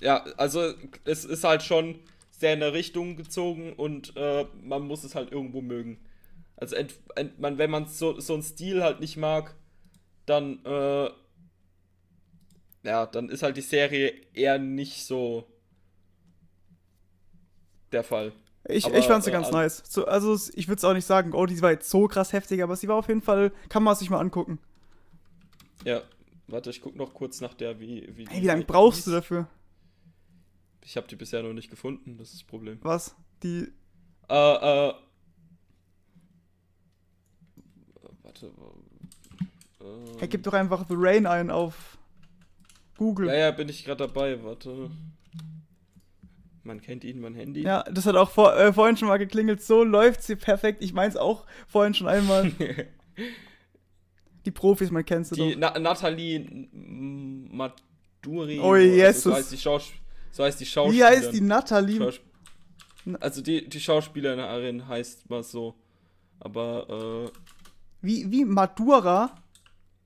Ja, also es ist halt schon sehr in eine Richtung gezogen und äh, man muss es halt irgendwo mögen. Also ent, ent, man, wenn man so, so einen Stil halt nicht mag, dann äh, ja, dann ist halt die Serie eher nicht so der Fall. Ich, Aber, ich fand sie äh, ganz an- nice. So, also ich würde es auch nicht sagen, oh, die war jetzt so krass heftig, aber sie war auf jeden Fall, kann man sich mal angucken. Ja, warte, ich guck noch kurz nach der, wie wie. Hey, wie lange brauchst du dafür? Ich habe die bisher noch nicht gefunden, das ist das Problem. Was? Die, Äh, äh. Warte. Äh, hey, gib doch einfach The Rain ein auf Google. Ja, ja, bin ich gerade dabei, warte. Man kennt ihn, mein Handy. Ja, das hat auch vor, äh, vorhin schon mal geklingelt. So läuft sie perfekt. Ich meins auch vorhin schon einmal. Die Profis, man kennt sie Die doch. Na Nathalie Maduri. Oh, Jesus. So heißt die, Schaus so heißt die Wie Schauspielerin. heißt die Nathalie? Schaus also die, die Schauspielerin heißt mal so. Aber, äh. Wie, wie Madura?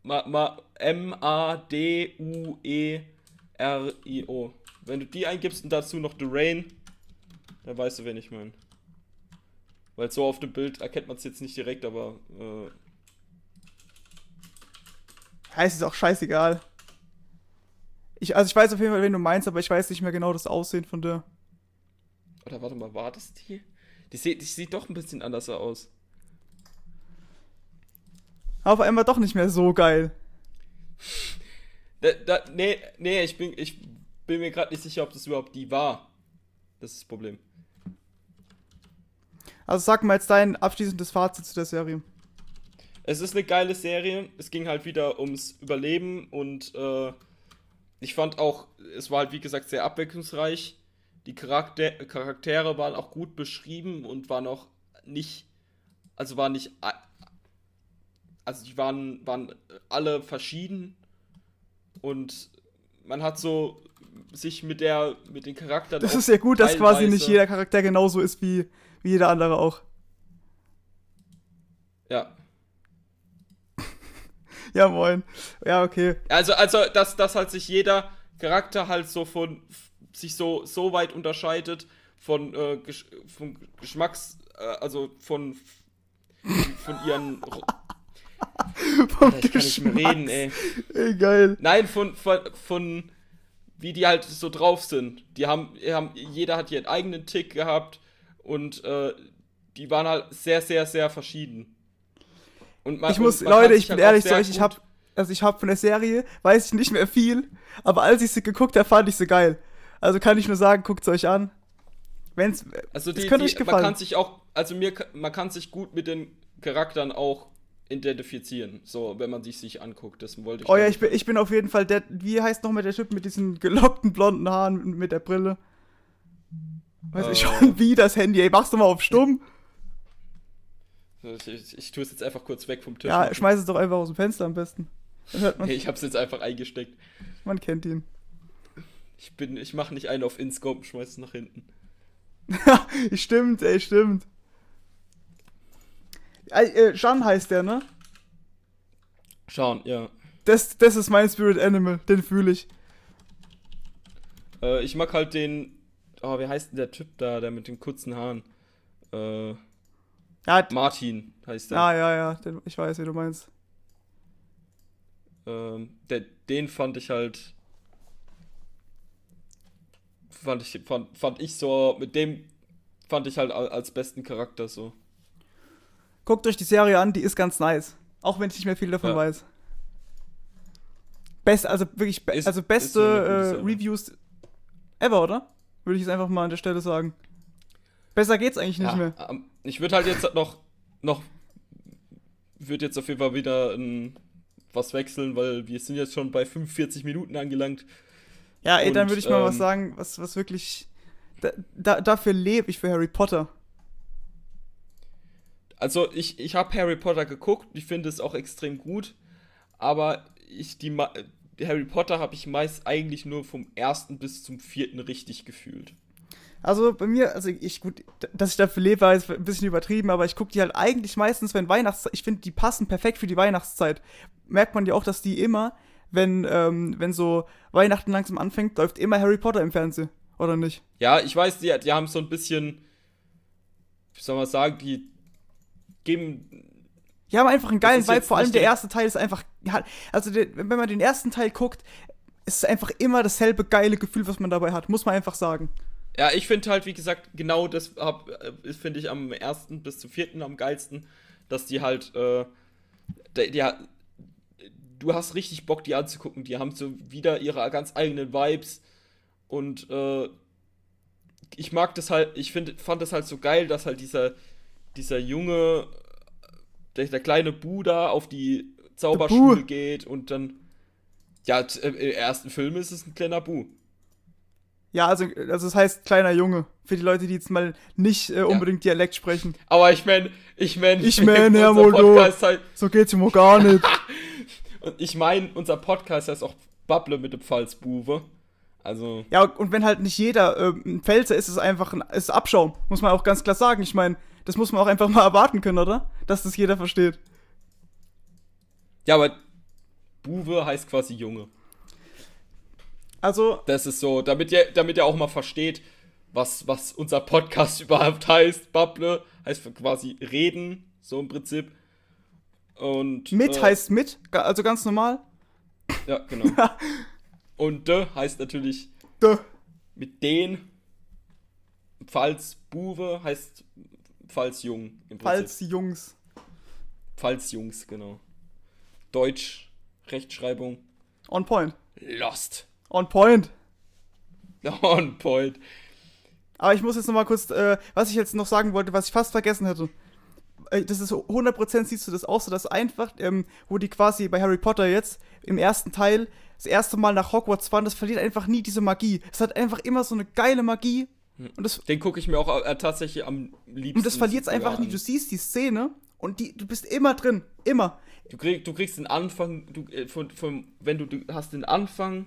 Ma, ma, M-A-D-U-E-R-I-O. Wenn du die eingibst und dazu noch The Rain, dann weißt du, wen ich meine. Weil so auf dem Bild erkennt man es jetzt nicht direkt, aber äh, Heißt es auch scheißegal. Ich, also ich weiß auf jeden Fall, wen du meinst, aber ich weiß nicht mehr genau das Aussehen von der. oder warte mal, war das die? Die sieht, die sieht doch ein bisschen anders aus. Auf einmal doch nicht mehr so geil. Da, da, nee, nee, ich bin, ich bin mir gerade nicht sicher, ob das überhaupt die war. Das ist das Problem. Also sag mal jetzt dein abschließendes Fazit zu der Serie. Es ist eine geile Serie. Es ging halt wieder ums Überleben und äh, ich fand auch, es war halt wie gesagt sehr abwechslungsreich. Die Charakter Charaktere waren auch gut beschrieben und waren auch nicht, also waren nicht, also die waren, waren alle verschieden und man hat so sich mit der, mit den Charakteren. Das ist ja gut, dass quasi nicht jeder Charakter genauso ist wie, wie jeder andere auch. Ja. Ja, moin. Ja, okay. Also, also dass, dass halt sich jeder Charakter halt so von sich so, so weit unterscheidet von, äh, Gesch von Geschmacks, äh, also von von ihren Vom ich kann nicht mehr Geschmack. reden, ey. Ey, geil. Nein, von, von, von wie die halt so drauf sind. Die haben, haben jeder hat ihren eigenen Tick gehabt und äh, die waren halt sehr, sehr, sehr verschieden. Und man, Ich muss, man Leute, ich bin halt ehrlich zu euch, ich gut- hab, also ich hab von der Serie, weiß ich nicht mehr viel, aber als ich sie geguckt habe, fand ich sie geil. Also kann ich nur sagen, guckt es euch an. Wenn's, Also es die, könnte die, euch man gefallen. kann sich auch, also mir, man kann sich gut mit den Charakteren auch identifizieren, so wenn man sich sich anguckt. Das wollte ich. Oh ja, ich bin, ich bin auf jeden Fall der, wie heißt nochmal der Typ mit diesen gelockten blonden Haaren mit der Brille? Weiß ich Äh. schon, wie das Handy, ey, machst du mal auf stumm? ich, ich, ich tue es jetzt einfach kurz weg vom Tisch. Ja, schmeiß es doch einfach aus dem Fenster am besten. Dann hört man, Hey, ich hab's jetzt einfach eingesteckt. man kennt ihn. Ich bin, ich mache nicht einen auf Inscope und schmeiß es nach hinten. stimmt, ey, stimmt. Äh, Jean heißt der, ne? Schauen, ja. Das, das ist mein Spirit Animal, den fühle ich. Äh, ich mag halt den. Oh, wie heißt denn der Typ da, der mit den kurzen Haaren? Äh, Ja, Martin heißt der. ja, ja, ja, den, ich weiß, wie du meinst. Ähm, der, den fand ich halt. Fand ich, fand, fand ich so, mit dem fand ich halt al- als besten Charakter so. Guckt euch die Serie an, die ist ganz nice. Auch wenn ich nicht mehr viel davon Ja. weiß. Best, also wirklich, be Ist- also beste äh. Reviews ever, oder? Würde ich jetzt einfach mal an der Stelle sagen. Besser geht's eigentlich nicht ja, mehr. ähm, Ich würde halt jetzt noch, noch, würde jetzt auf jeden Fall wieder ein, was wechseln, weil wir sind jetzt schon bei 45 Minuten angelangt. Ja, ey, dann und, würde ich mal was ähm, sagen, was, was wirklich. Da, da, dafür lebe ich für Harry Potter. Also ich, ich habe Harry Potter geguckt, ich finde es auch extrem gut, aber ich die Ma- Harry Potter habe ich meist eigentlich nur vom ersten bis zum vierten richtig gefühlt. Also bei mir, also ich, gut, dass ich dafür lebe, war jetzt ein bisschen übertrieben, aber ich gucke die halt eigentlich meistens, wenn Weihnachtszeit, ich finde, die passen perfekt für die Weihnachtszeit. Merkt man ja auch, dass die immer, wenn, ähm, wenn so Weihnachten langsam anfängt, läuft immer Harry Potter im Fernsehen, oder nicht? Ja, ich weiß, die, die haben so ein bisschen, wie soll man sagen, die geben, Die haben einfach einen geilen Vibe, vor allem der erste Teil ist einfach, also der, wenn man den ersten Teil guckt, ist es einfach immer dasselbe geile Gefühl, was man dabei hat, muss man einfach sagen. ja, ich finde halt, wie gesagt, genau das äh, finde ich am ersten bis zum vierten am geilsten, dass die halt, äh, der, der, du hast richtig Bock, die anzugucken. Die haben so wieder ihre ganz eigenen Vibes und äh, ich mag das halt, ich finde, fand das halt so geil, dass halt dieser, dieser junge, der, der kleine Bu da auf die Zauberschule geht und dann, ja, äh, im ersten Film ist es ein kleiner Bu. Ja, also, also es heißt kleiner Junge, für die Leute, die jetzt mal nicht äh, unbedingt Dialekt sprechen. Aber ich meine, ich meine, Ich mein, Herr Moldo. Halt, So geht's immer gar nicht. und ich meine, unser Podcast heißt auch Babble mit dem Pfalzbuwe. Also, Ja, und wenn halt nicht jeder äh, ein Pfälzer ist, ist es einfach ein ist Abschaum. Muss man auch ganz klar sagen. Ich meine, das muss man auch einfach mal erwarten können, oder? Dass das jeder versteht. ja, aber Buwe heißt quasi Junge. Also, Das ist so, damit ihr, damit ihr auch mal versteht, was, was unser Podcast überhaupt heißt. Babble heißt quasi reden, so im Prinzip. Und mit äh, heißt mit, also ganz normal. Ja, genau. Und de heißt natürlich Dö. mit den. Pfalz Buwe heißt Pfalz Jung im Prinzip. Falls die Jungs. Pfalz Jungs, genau. Deutsch, Rechtschreibung, On point. Lost. On point. On point. Aber ich muss jetzt noch mal kurz, äh, was ich jetzt noch sagen wollte, was ich fast vergessen hätte. Äh, Das ist 100% siehst du das auch so, dass einfach, ähm, wo die quasi bei Harry Potter jetzt im ersten Teil das erste Mal nach Hogwarts fahren, das verliert einfach nie diese Magie. Es hat einfach immer so eine geile Magie. Und das, Den gucke ich mir auch äh, tatsächlich am liebsten. und das verliert es einfach nie. an. Du siehst die Szene und die, du bist immer drin. Immer. Du, krieg, du kriegst den Anfang, du, äh, von, von, wenn du, du hast den Anfang,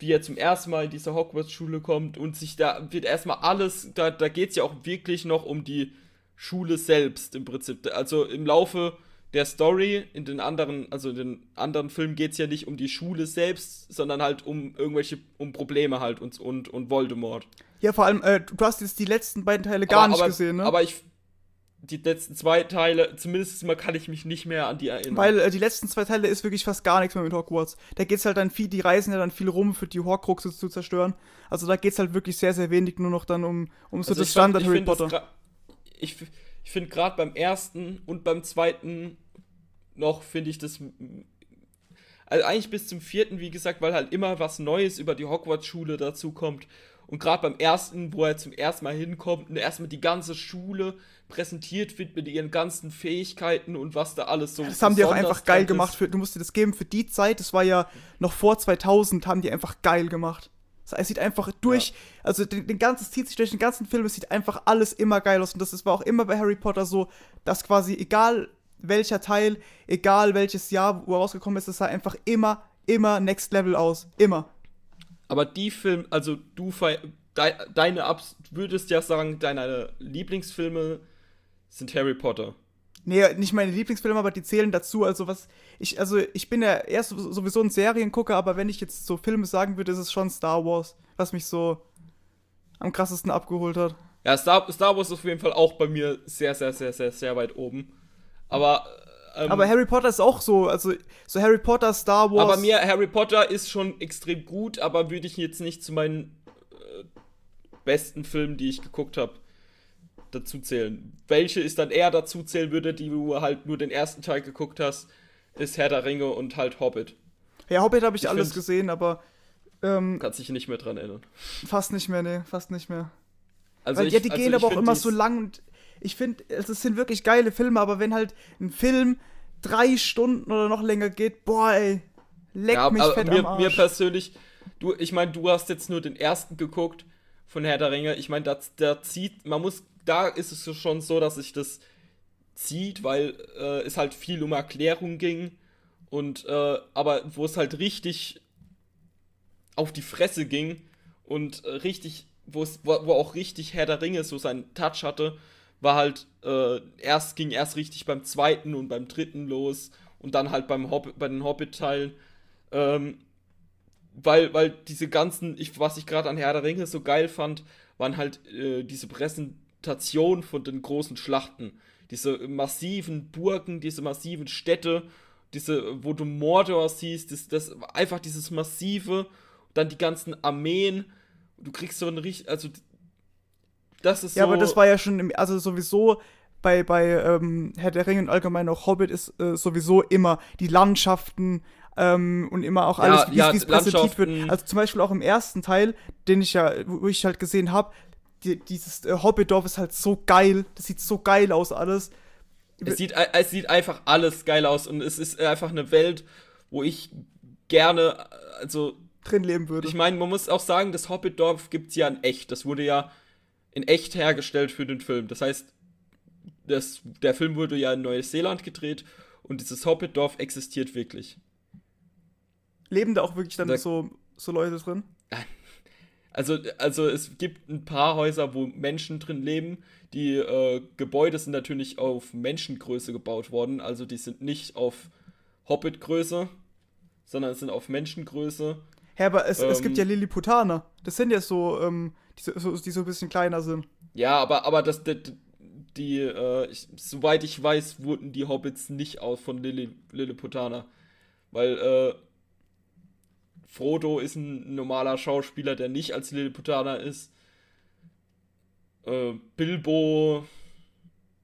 wie er zum ersten Mal in diese Hogwarts-Schule kommt und sich da wird erstmal alles, da, da geht es ja auch wirklich noch um die Schule selbst im Prinzip. Also im Laufe der Story, in den anderen, also in den anderen Filmen geht es ja nicht um die Schule selbst, sondern halt um irgendwelche, um Probleme halt und, und, und Voldemort. Ja, vor allem, äh, du hast jetzt die letzten beiden Teile gar aber, nicht aber, gesehen, ne? Aber ich, die letzten zwei Teile, zumindest mal kann ich mich nicht mehr an die erinnern. Weil äh, die letzten zwei Teile ist wirklich fast gar nichts mehr mit Hogwarts. Da geht's halt dann viel, die reisen ja dann viel rum, für die Horcruxe zu zerstören. Also da geht's halt wirklich sehr, sehr wenig nur noch dann um, um so Also das Standard ich Harry find das Potter. Ich, ich finde gerade beim ersten und beim zweiten noch, finde ich das. Also eigentlich bis zum vierten, wie gesagt, weil halt immer was Neues über die Hogwarts-Schule dazu kommt. Und gerade beim ersten, wo er zum ersten Mal hinkommt und erstmal die ganze Schule präsentiert wird mit ihren ganzen Fähigkeiten und was da alles so. Das haben die auch einfach geil ist. gemacht. Für, du musst dir das geben für die Zeit. Das war ja noch vor 2000, haben die einfach geil gemacht. Das Es sieht einfach durch, also den, den ganzen, es zieht sich durch den ganzen Film, es sieht einfach alles immer geil aus. Und das ist, war auch immer bei Harry Potter so, dass quasi egal welcher Teil, egal welches Jahr, wo er rausgekommen ist, es sah einfach immer, immer Next Level aus. Immer. Aber die Filme, also du dei- deine Abs würdest ja sagen, deine Lieblingsfilme sind Harry Potter. Nee, nicht meine Lieblingsfilme, aber die zählen dazu. Also was ich, also ich bin ja erst sowieso ein Seriengucker, aber wenn ich jetzt so Filme sagen würde, ist es schon Star Wars, was mich so am krassesten abgeholt hat. Ja, Star, Star Wars ist auf jeden Fall auch bei mir sehr, sehr, sehr, sehr, sehr weit oben. Aber. Ähm, aber Harry Potter ist auch so, also so Harry Potter, Star Wars. Aber mir, Harry Potter ist schon extrem gut, aber würde ich jetzt nicht zu meinen äh, besten Filmen, die ich geguckt habe, dazu zählen. Welche ist dann eher dazu zählen würde, die du halt nur den ersten Teil geguckt hast, ist Herr der Ringe und halt Hobbit. Ja, Hobbit habe ich, ich, alles find, gesehen, aber. Ähm, kannst dich nicht mehr dran erinnern. Fast nicht mehr, nee, fast nicht mehr. Also Weil, ich, ja, die also gehen aber auch immer so lang und ich finde, es sind wirklich geile Filme, aber wenn halt ein Film drei Stunden oder noch länger geht, boah, ey, leck ja, mich fett mir, am Arsch. Mir persönlich, du, ich meine, du hast jetzt nur den ersten geguckt von Herr der Ringe. Ich meine, da, da zieht, man muss da ist es schon so, dass sich das zieht, weil äh, es halt viel um Erklärung ging. Und äh, aber wo es halt richtig auf die Fresse ging und äh, richtig, wo es, wo, wo, auch richtig Herr der Ringe so seinen Touch hatte, war halt äh, erst ging erst richtig beim zweiten und beim dritten los und dann halt beim Hobbit, bei den Hobbit-Teilen. Ähm, weil, weil diese ganzen, ich, was ich gerade an Herr der Ringe so geil fand, waren halt äh, diese Pressen, Repräsentation von den großen Schlachten. Diese massiven Burgen, diese massiven Städte, diese, wo du Mordor siehst, das, das einfach dieses massive, dann die ganzen Armeen. Du kriegst so ein richtig, also das ist ja, so. Ja, aber das war ja schon, im, also sowieso bei, bei ähm, Herr der Ringe und allgemein auch Hobbit ist äh, sowieso immer die Landschaften ähm, und immer auch alles, ja, wie es präsentiert wird. Also zum Beispiel auch im ersten Teil, den ich ja, wo ich halt gesehen habe, die, dieses äh, Hobbitdorf ist halt so geil. Das sieht so geil aus, alles. Es sieht, es sieht einfach alles geil aus und es ist einfach eine Welt, wo ich gerne, also. Drin leben würde. Ich meine, man muss auch sagen, das Hobbitdorf gibt es ja in echt. Das wurde ja in echt hergestellt für den Film. Das heißt, das, der Film wurde ja in Neuseeland gedreht und dieses Hobbitdorf existiert wirklich. Leben da auch wirklich dann da, so, so Leute drin? Also, also es gibt ein paar Häuser, wo Menschen drin leben. Die äh, Gebäude sind natürlich auf Menschengröße gebaut worden. Also die sind nicht auf Hobbit-Größe, sondern es sind auf Menschengröße. Ja, aber es, ähm, es gibt ja ähm, Lilliputaner. Das sind ja so, ähm, die, so, die so ein bisschen kleiner sind. Ja, aber, aber das, die, die äh, ich, soweit ich weiß, wurden die Hobbits nicht aus von Lilli, Lilliputaner. Weil, äh, Frodo ist ein normaler Schauspieler, der nicht als Lilliputaner ist. Äh, Bilbo,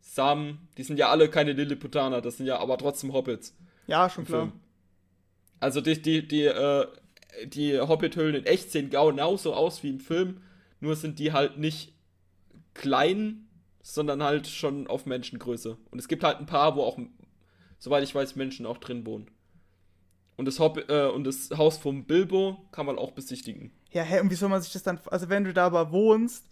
Sam, die sind ja alle keine Lilliputaner, das sind ja aber trotzdem Hobbits. Ja, schon klar. Film. Also die, die, die, äh, die Hobbit-Höhlen in echt sehen genauso aus wie im Film, nur sind die halt nicht klein, sondern halt schon auf Menschengröße. Und es gibt halt ein paar, wo auch, soweit ich weiß, Menschen auch drin wohnen. Und das, Hobby, äh, und das Haus vom Bilbo kann man auch besichtigen. Ja, hä, und wie soll man sich das dann. Also, wenn du da aber wohnst,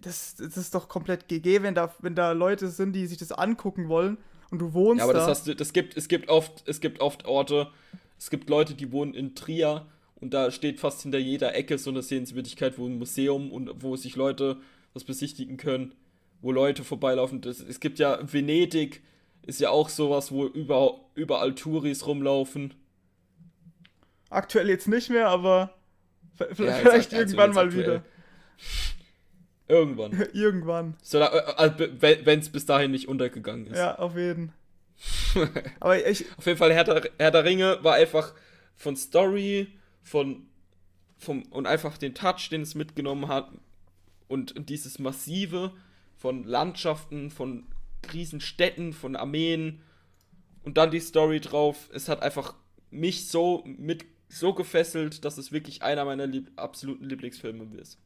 das, das ist doch komplett GG, wenn da, wenn da Leute sind, die sich das angucken wollen und du wohnst. Ja, aber da. das hast du, das gibt, es gibt oft, es gibt oft Orte, es gibt Leute, die wohnen in Trier und da steht fast hinter jeder Ecke so eine Sehenswürdigkeit, wo ein Museum und wo sich Leute was besichtigen können, wo Leute vorbeilaufen. Das, es gibt ja Venedig, ist ja auch sowas, wo über, überall Touris rumlaufen. Aktuell jetzt nicht mehr, aber vielleicht ja, irgendwann mal wieder. Irgendwann. irgendwann. So, äh, äh, wenn es bis dahin nicht untergegangen ist. Ja, auf jeden. aber ich. Auf jeden Fall, Herr der, Herr der Ringe war einfach von Story, von. Vom, und einfach den Touch, den es mitgenommen hat. Und dieses Massive von Landschaften, von Riesenstädten, von Armeen. Und dann die Story drauf. Es hat einfach mich so mit so gefesselt, dass es wirklich einer meiner lieb absoluten Lieblingsfilme ist.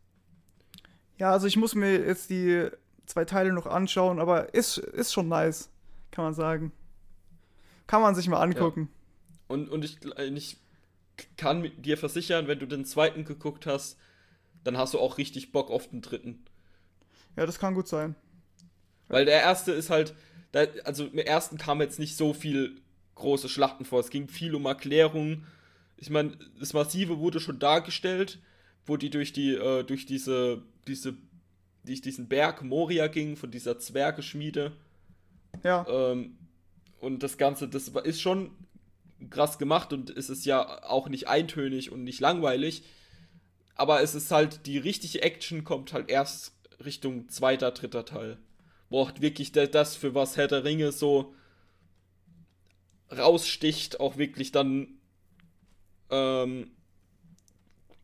Ja, also ich muss mir jetzt die zwei Teile noch anschauen, aber ist, ist schon nice, kann man sagen. Kann man sich mal angucken. Ja. Und, und ich, ich kann dir versichern, wenn du den zweiten geguckt hast, dann hast du auch richtig Bock auf den dritten. Ja, das kann gut sein. Weil der erste ist halt, also im ersten kam jetzt nicht so viel große Schlachten vor. Es ging viel um Erklärungen ich meine, das Massive wurde schon dargestellt, wo die durch die, äh, durch diese, diese, durch diesen Berg Moria ging, von dieser Zwergeschmiede. Ja. Ähm, und das Ganze, das ist schon krass gemacht und es ist ja auch nicht eintönig und nicht langweilig. Aber es ist halt, die richtige Action kommt halt erst Richtung zweiter, dritter Teil. Wo auch wirklich das, für was Herr der Ringe so raussticht, auch wirklich dann ähm,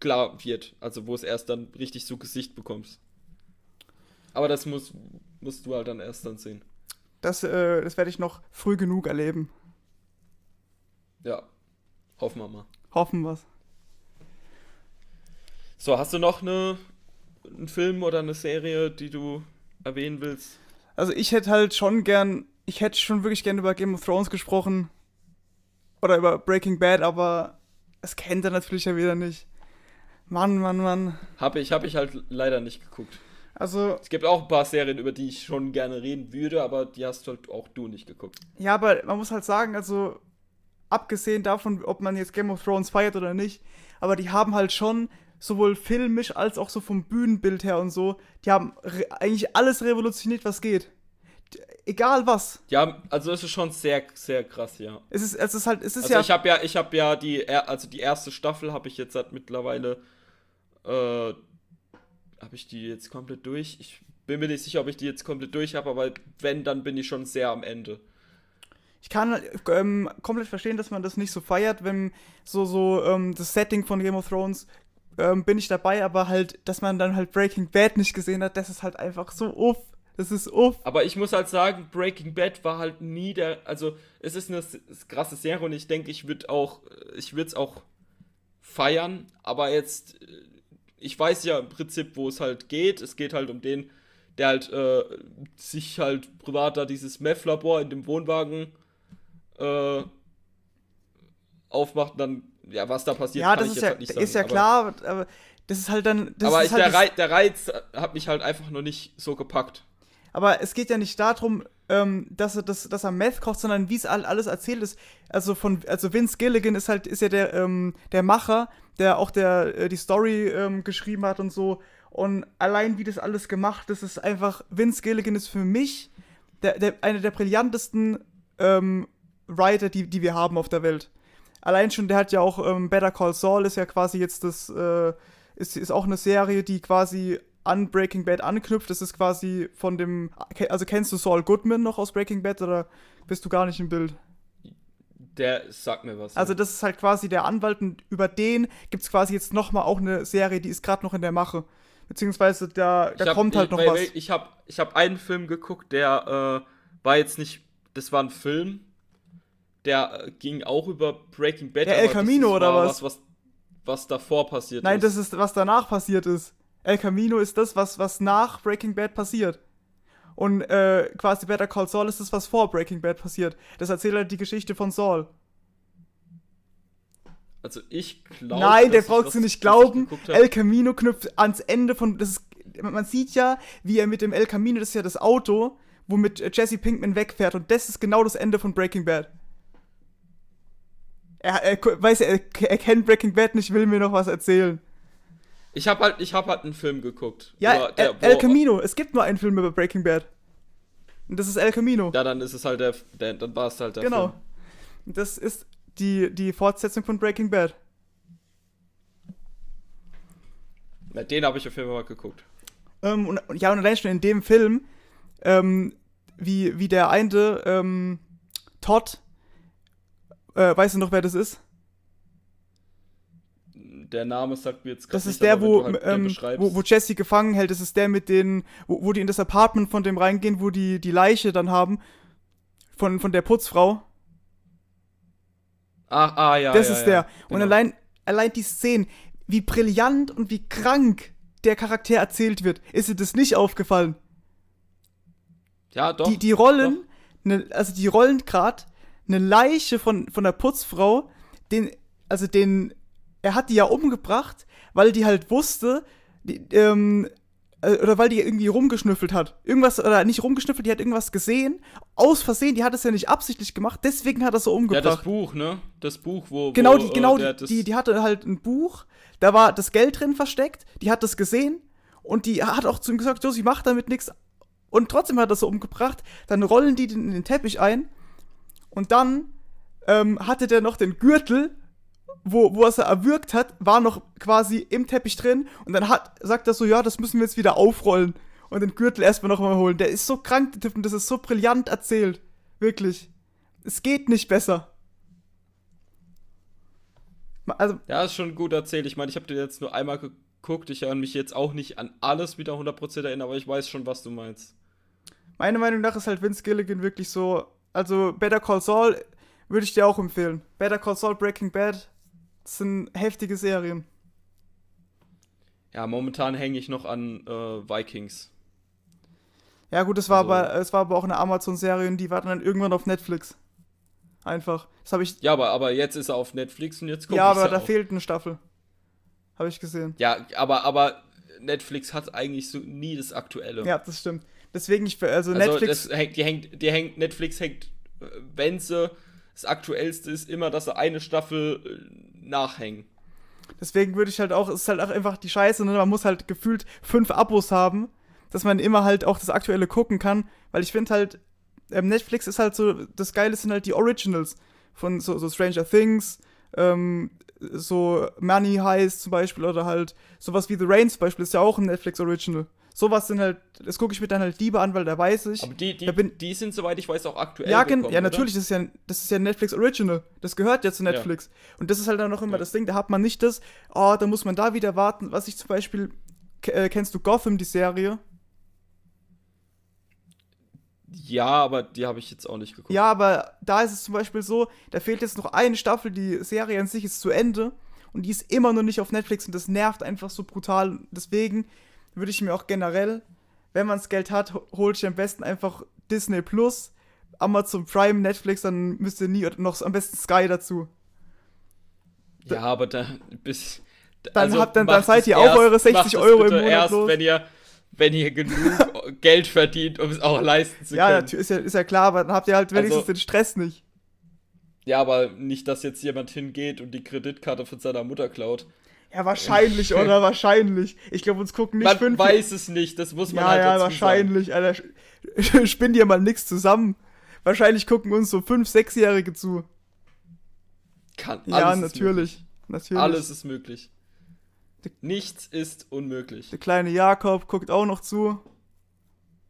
klar wird. Also wo es erst dann richtig so Gesicht bekommst. Aber das muss, musst du halt dann erst dann sehen. Das, äh, das werde ich noch früh genug erleben. Ja, hoffen wir mal. Hoffen wir's. So, hast du noch eine, einen Film oder eine Serie, die du erwähnen willst? Also ich hätte halt schon gern, ich hätte schon wirklich gern über Game of Thrones gesprochen. Oder über Breaking Bad, aber es kennt er natürlich ja wieder nicht. Mann, Mann, Mann. Habe ich, hab ich halt leider nicht geguckt. Also. Es gibt auch ein paar Serien, über die ich schon gerne reden würde, aber die hast halt auch du nicht geguckt. Ja, aber man muss halt sagen, also, abgesehen davon, ob man jetzt Game of Thrones feiert oder nicht, aber die haben halt schon sowohl filmisch als auch so vom Bühnenbild her und so, die haben eigentlich alles revolutioniert, was geht. Egal was. Ja, also es ist schon sehr, sehr krass, ja. Es ist, es ist halt, es ist also ja. Ich habe ja, ich habe ja die, also die erste Staffel habe ich jetzt halt mittlerweile, äh, habe ich die jetzt komplett durch. Ich bin mir nicht sicher, ob ich die jetzt komplett durch habe, aber wenn, dann bin ich schon sehr am Ende. Ich kann ähm, komplett verstehen, dass man das nicht so feiert, wenn so, so ähm, das Setting von Game of Thrones ähm, bin ich dabei, aber halt, dass man dann halt Breaking Bad nicht gesehen hat, das ist halt einfach so uff. Das ist uff. Aber ich muss halt sagen, Breaking Bad war halt nie der. Also, es ist eine krasse Serie und ich denke, ich würde auch. Ich würde es auch feiern. Aber jetzt. Ich weiß ja im Prinzip, wo es halt geht. Es geht halt um den, der halt äh, sich halt privat da dieses Meth-Labor in dem Wohnwagen äh, aufmacht und dann ja, was da passiert, ja, das ist ja, halt ist sagen, ja klar, aber das ist halt dann. aber halt der, Reiz, der, Reiz, hat mich halt einfach nur nicht so gepackt. Aber es geht ja nicht darum, ähm, dass er das, dass er Meth kocht, sondern wie es alles erzählt ist. Also von, also Vince Gilligan ist halt, ist ja der, ähm, der Macher, der auch der äh, die Story ähm, geschrieben hat und so. Und allein wie das alles gemacht ist, ist einfach, Vince Gilligan ist für mich der, der, einer der brillantesten ähm, Writer, die, die wir haben auf der Welt allein schon, der hat ja auch ähm, Better Call Saul, ist ja quasi jetzt das, äh, ist, ist auch eine Serie, die quasi an Breaking Bad anknüpft. Das ist quasi von dem, also kennst du Saul Goodman noch aus Breaking Bad oder bist du gar nicht im Bild? Der sagt mir was. Also das ist halt quasi der Anwalt und über den gibt es quasi jetzt nochmal auch eine Serie, die ist gerade noch in der Mache. Beziehungsweise da, da hab, kommt halt noch ich, was. Ich habe ich hab einen Film geguckt, der äh, war jetzt nicht, das war ein Film, der äh, ging auch über Breaking Bad. Der El Camino oder was? was? was? Davor passiert Nein, ist. Nein, das ist, was danach passiert ist. El Camino ist das, was, was nach Breaking Bad passiert. Und äh, quasi Better Call Saul ist das, was vor Breaking Bad passiert. Das erzählt halt die Geschichte von Saul. Also ich glaube. Nein, der brauchst du nicht glauben. El Camino knüpft ans Ende von. Das ist, man sieht ja, wie er mit dem El Camino, das ist ja das Auto, womit Jesse Pinkman wegfährt. Und das ist genau das Ende von Breaking Bad. Er, er weiß, er, er kennt Breaking Bad nicht, will mir noch was erzählen. Ich habe halt, ich hab halt einen Film geguckt. Ja, der, El, El Camino. Es gibt nur einen Film über Breaking Bad. Und das ist El Camino. Ja, dann ist es halt der, der dann war es halt der genau. Film. Genau. Das ist die, die Fortsetzung von Breaking Bad. Na, den habe ich auf jeden Fall mal geguckt. Ähm, und, ja, und allein schon in dem Film, ähm, wie, wie der eine, ähm, Todd, äh, weißt du noch, wer das ist? Der Name sagt mir jetzt gerade Das ist der, wo, halt ähm, wo, wo Jesse gefangen hält. Das ist der mit den, wo, wo die in das Apartment von dem reingehen, wo die die Leiche dann haben. Von, von der Putzfrau. Ach, ah, ja. Das ja, ist ja, der. Genau. Und allein, allein die Szenen, wie brillant und wie krank der Charakter erzählt wird. Ist dir das nicht aufgefallen? Ja, doch. Die, die Rollen, ne, also die Rollen gerade, eine Leiche von, von der Putzfrau, den, also den, er hat die ja umgebracht, weil die halt wusste, die, ähm, äh, oder weil die irgendwie rumgeschnüffelt hat. Irgendwas, oder nicht rumgeschnüffelt, die hat irgendwas gesehen. Aus Versehen, die hat es ja nicht absichtlich gemacht, deswegen hat er so umgebracht. Ja, das Buch, ne? Das Buch, wo. Genau, die, äh, genau, äh, die, die hatte halt ein Buch, da war das Geld drin versteckt, die hat das gesehen und die hat auch zu ihm gesagt, so, sie macht damit nichts, und trotzdem hat er so umgebracht. Dann rollen die den in den Teppich ein und dann ähm, hatte der noch den Gürtel, wo, wo er es erwürgt hat, war noch quasi im Teppich drin und dann hat, sagt er so, ja, das müssen wir jetzt wieder aufrollen und den Gürtel erstmal nochmal holen. Der ist so krank, der Typ, und das ist so brillant erzählt. Wirklich. Es geht nicht besser. Also, ja, ist schon gut erzählt. Ich meine, ich habe dir jetzt nur einmal geguckt. Ich erinnere mich jetzt auch nicht an alles wieder 100% erinnern, aber ich weiß schon, was du meinst. Meiner Meinung nach ist halt Vince Gilligan wirklich so. Also, Better Call Saul würde ich dir auch empfehlen. Better Call Saul, Breaking Bad das sind heftige Serien. Ja, momentan hänge ich noch an äh, Vikings. Ja, gut, es war, also, aber, es war aber auch eine Amazon-Serie und die war dann irgendwann auf Netflix. Einfach. Das habe ich. Ja, aber, aber jetzt ist er auf Netflix und jetzt kommt Ja, aber da auch. fehlt eine Staffel. Habe ich gesehen. Ja, aber, aber Netflix hat eigentlich so nie das Aktuelle. Ja, das stimmt. Deswegen, ich, also, also Netflix. Hängt, die hängt, die hängt, Netflix hängt, wenn sie das Aktuellste ist, immer, dass sie eine Staffel äh, nachhängen. Deswegen würde ich halt auch, es ist halt auch einfach die Scheiße, ne? man muss halt gefühlt fünf Abos haben, dass man immer halt auch das Aktuelle gucken kann, weil ich finde halt, ähm, Netflix ist halt so, das Geile sind halt die Originals von so, so Stranger Things, ähm, so Money Heist zum Beispiel oder halt sowas wie The Rain zum Beispiel ist ja auch ein Netflix Original. Sowas sind halt, das gucke ich mir dann halt lieber an, weil da weiß ich. Aber die, die, bin, die sind, soweit ich weiß, auch aktuell. Ja, gekommen, ja natürlich, das ist ja, das ist ja Netflix Original. Das gehört ja zu Netflix. Ja. Und das ist halt dann auch immer ja. das Ding, da hat man nicht das, oh, da muss man da wieder warten. Was ich zum Beispiel, äh, kennst du Gotham, die Serie? Ja, aber die habe ich jetzt auch nicht geguckt. Ja, aber da ist es zum Beispiel so, da fehlt jetzt noch eine Staffel, die Serie an sich ist zu Ende und die ist immer noch nicht auf Netflix und das nervt einfach so brutal. Deswegen würde ich mir auch generell, wenn man das Geld hat, holt ich am besten einfach Disney Plus, Amazon Prime, Netflix, dann müsst ihr nie noch am besten Sky dazu. Ja, aber da bis dann also habt dann, dann seid ihr auch eure 60 Euro im Monat erst, los. wenn ihr wenn ihr genug Geld verdient, um es auch leisten zu können. Ja, ist ja, ist ja klar, aber dann habt ihr halt wenigstens also, den Stress nicht. Ja, aber nicht, dass jetzt jemand hingeht und die Kreditkarte von seiner Mutter klaut. Ja, wahrscheinlich, oder? Wahrscheinlich. Ich glaube, uns gucken nicht man fünf. Man weiß es nicht, das muss man ja, halt Ja, wahrscheinlich, sagen. Alter. Spinn dir mal nix zusammen. Wahrscheinlich gucken uns so fünf, sechsjährige zu. Kann, ja, natürlich. natürlich. Alles ist möglich. Nichts ist unmöglich. Der kleine Jakob guckt auch noch zu.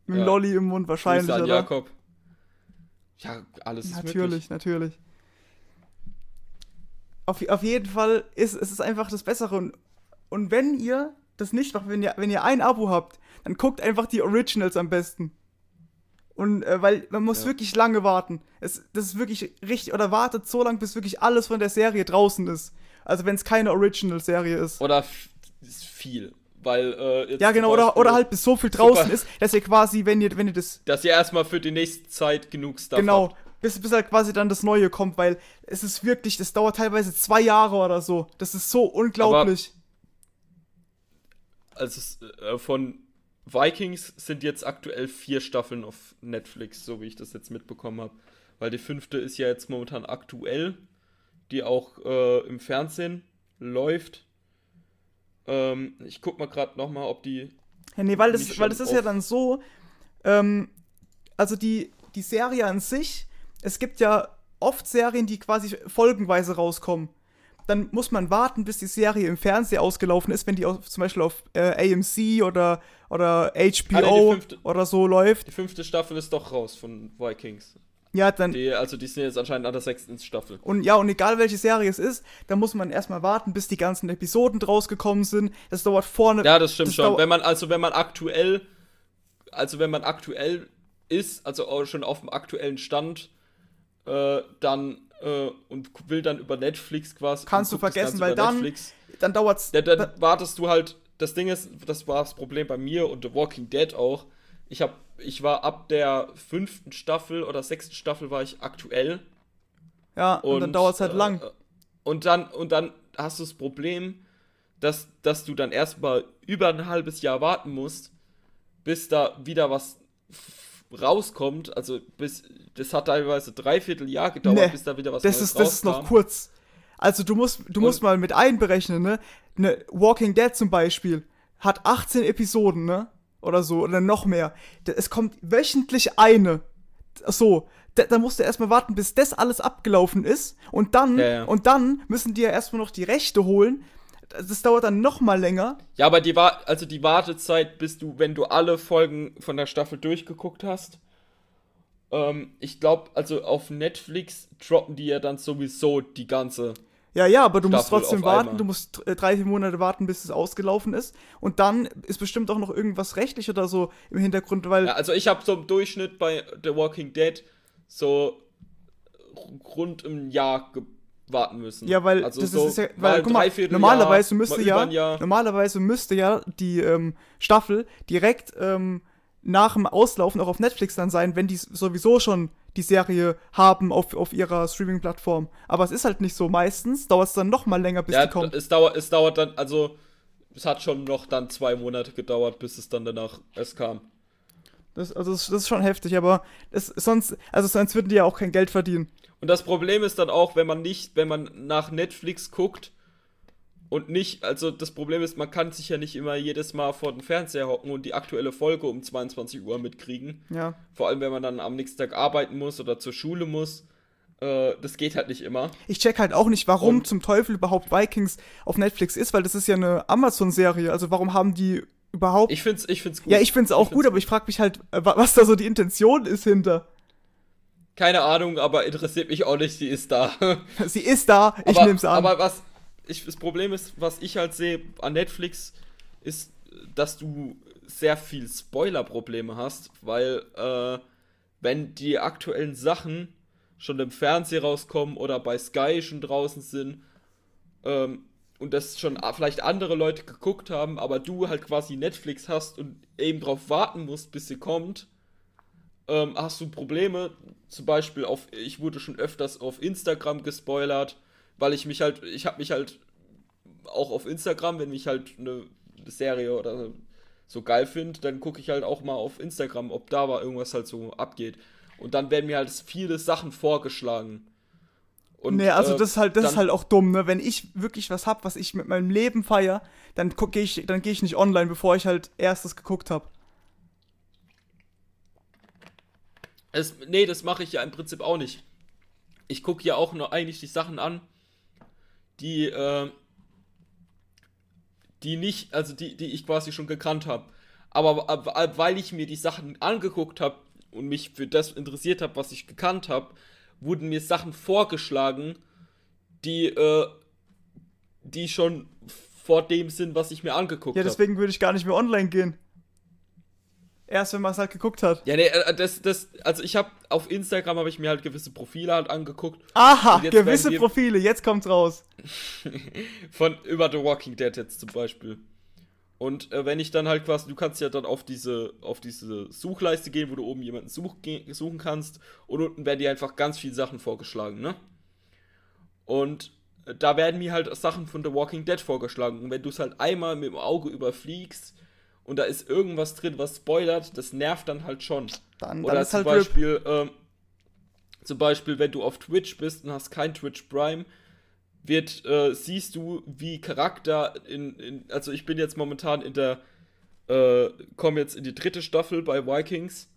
Mit ja. Lolli im Mund wahrscheinlich. Grüße an Jakob. Ja, alles ist natürlich, möglich. Natürlich, natürlich. Auf, auf jeden Fall ist es ist einfach das Bessere. Und, und wenn ihr das nicht macht, wenn ihr, wenn ihr ein Abo habt, dann guckt einfach die Originals am besten. Und äh, weil man muss ja. wirklich lange warten. Es, das ist wirklich richtig, oder wartet so lange, bis wirklich alles von der Serie draußen ist. Also wenn es keine Original-Serie ist. Oder ist viel. Weil, äh, ja, genau, oder, oder halt bis so viel draußen super, ist, dass ihr quasi, wenn ihr, wenn ihr das. Dass ihr erstmal für die nächste Zeit genug Stuff Genau, habt. Bis, bis halt quasi dann das Neue kommt, weil es ist wirklich, das dauert teilweise zwei Jahre oder so. Das ist so unglaublich. Aber, also äh, von Vikings sind jetzt aktuell vier Staffeln auf Netflix, so wie ich das jetzt mitbekommen habe. Weil die fünfte ist ja jetzt momentan aktuell, die auch äh, im Fernsehen läuft. Ähm, ich guck mal gerade noch mal, ob die. Ja, nee, weil das, weil das ist ja dann so. Ähm, also die, die Serie an sich, es gibt ja oft Serien, die quasi folgenweise rauskommen. Dann muss man warten, bis die Serie im Fernsehen ausgelaufen ist, wenn die auf, zum Beispiel auf äh, AMC oder, oder HBO also fünfte, oder so läuft. Die fünfte Staffel ist doch raus von Vikings. Ja, dann. Die, also die sind jetzt anscheinend an der sechsten Staffel. Und ja, und egal welche Serie es ist, da muss man erstmal warten, bis die ganzen Episoden rausgekommen sind. Das dauert vorne. Ja, das stimmt das schon. Wenn man, also wenn man aktuell, also wenn man aktuell ist, also auch schon auf dem aktuellen Stand, äh, dann äh, und will dann über Netflix quasi. Kannst du vergessen, weil dann, Netflix, dann dauert's. Ja, dann wartest du halt. Das Ding ist, das war das Problem bei mir und The Walking Dead auch. Ich habe ich war ab der fünften Staffel oder sechsten Staffel war ich aktuell. Ja, und, und dann dauert es halt äh, lang. Und dann, und dann hast du das Problem, dass, dass du dann erstmal über ein halbes Jahr warten musst, bis da wieder was rauskommt. Also bis das hat teilweise dreiviertel Jahr gedauert, nee, bis da wieder was das ist, Das ist noch kurz. Also du musst, du musst mal mit einberechnen, ne? Ne Walking Dead zum Beispiel hat 18 Episoden, ne? oder so oder noch mehr. Es kommt wöchentlich eine. So, da, da musst du erstmal warten, bis das alles abgelaufen ist und dann Ja, ja. und dann müssen die ja erstmal noch die Rechte holen. Das das dauert dann noch mal länger. Ja, aber die war also die Wartezeit, bis du, wenn du alle Folgen von der Staffel durchgeguckt hast. Ähm, ich glaube, also auf Netflix droppen die ja dann sowieso die ganze. Ja, ja, aber du musst Staffel trotzdem auf warten, einmal. du musst äh, drei, vier Monate warten, bis es ausgelaufen ist. Und dann ist bestimmt auch noch irgendwas rechtlich oder so im Hintergrund, weil Ja, also ich habe so im Durchschnitt bei The Walking Dead so rund ein Jahr ge- warten müssen. Ja, weil also das so ist ja, mal weil guck mal, normalerweise mal müsste über ja, Jahr. normalerweise müsste ja die ähm, Staffel direkt ähm, nach dem Auslaufen auch auf Netflix dann sein, wenn die sowieso schon die Serie haben auf, auf ihrer Streaming-Plattform. Aber es ist halt nicht so. Meistens dauert es dann noch mal länger, bis ja, die kommt. es dauert, es dauert dann, also es hat schon noch dann zwei Monate gedauert, bis es dann danach erst kam. Das, also das, das ist schon heftig, aber das, sonst, also sonst würden die ja auch kein Geld verdienen. Und das Problem ist dann auch, wenn man nicht, wenn man nach Netflix guckt und nicht, also das Problem ist, man kann sich ja nicht immer jedes Mal vor den Fernseher hocken und die aktuelle Folge um 22 Uhr mitkriegen. Ja. Vor allem, wenn man dann am nächsten Tag arbeiten muss oder zur Schule muss. Äh, das geht halt nicht immer. Ich check halt auch nicht, warum Und- zum Teufel überhaupt Vikings auf Netflix ist, weil das ist ja eine Amazon-Serie. Also warum haben die überhaupt. Ich find's, ich find's gut. ja, ich find's auch find's gut, aber ich frag mich halt, wa- was da so die Intention ist hinter. Keine Ahnung, aber interessiert mich auch nicht, die ist da. Sie ist da, ich aber, nehm's an. Aber was ich, das Problem ist, was ich halt sehe an Netflix, ist, dass du sehr viel Spoiler-Probleme hast, weil äh, wenn die aktuellen Sachen schon im Fernsehen rauskommen oder bei Sky schon draußen sind ähm, und das schon vielleicht andere Leute geguckt haben, aber du halt quasi Netflix hast und eben drauf warten musst, bis sie kommt, ähm, hast du Probleme. Zum Beispiel auf, ich wurde schon öfters auf Instagram gespoilert, weil ich mich halt, ich habe mich halt auch auf Instagram, wenn mich halt eine Serie oder so geil finde, dann gucke ich halt auch mal auf Instagram, ob da mal irgendwas halt so abgeht. Und dann werden mir halt viele Sachen vorgeschlagen. Und, nee, also äh, das ist halt, das ist dann- halt auch dumm, ne? Wenn ich wirklich was hab, was ich mit meinem Leben feier, dann gucke ich, dann gehe ich nicht online, bevor ich halt erstes geguckt hab. Es, nee, das mache ich ja im Prinzip auch nicht. Ich gucke ja auch nur eigentlich die Sachen an, die, äh, die nicht, also die, die ich quasi schon gekannt habe. Aber ab- ab- weil ich mir die Sachen angeguckt habe und mich für das interessiert habe, was ich gekannt habe, wurden mir Sachen vorgeschlagen, die, äh, die schon vor dem sind, was ich mir angeguckt Ja, habe. deswegen würde ich gar nicht mehr online gehen. Erst wenn man es halt geguckt hat. Ja, nee, äh, das, das, also ich habe auf Instagram habe ich mir halt gewisse Profile halt angeguckt Aha, gewisse wir- Profile, jetzt kommt's raus. von über The Walking Dead jetzt zum Beispiel. Und äh, wenn ich dann halt quasi, du kannst ja dann auf diese, auf diese Suchleiste gehen, wo du oben jemanden such, suchen kannst und unten werden dir einfach ganz viele Sachen vorgeschlagen, ne? Und äh, da werden mir halt Sachen von The Walking Dead vorgeschlagen. Und wenn du es halt einmal mit dem Auge überfliegst und da ist irgendwas drin, was spoilert, das nervt dann halt schon. Dann, Oder ist zum halt. Beispiel, ähm, zum Beispiel, wenn du auf Twitch bist und hast kein Twitch Prime, wird, äh, siehst du, wie Charakter in, in, also ich bin jetzt momentan in der, äh, komme jetzt in die dritte Staffel bei Vikings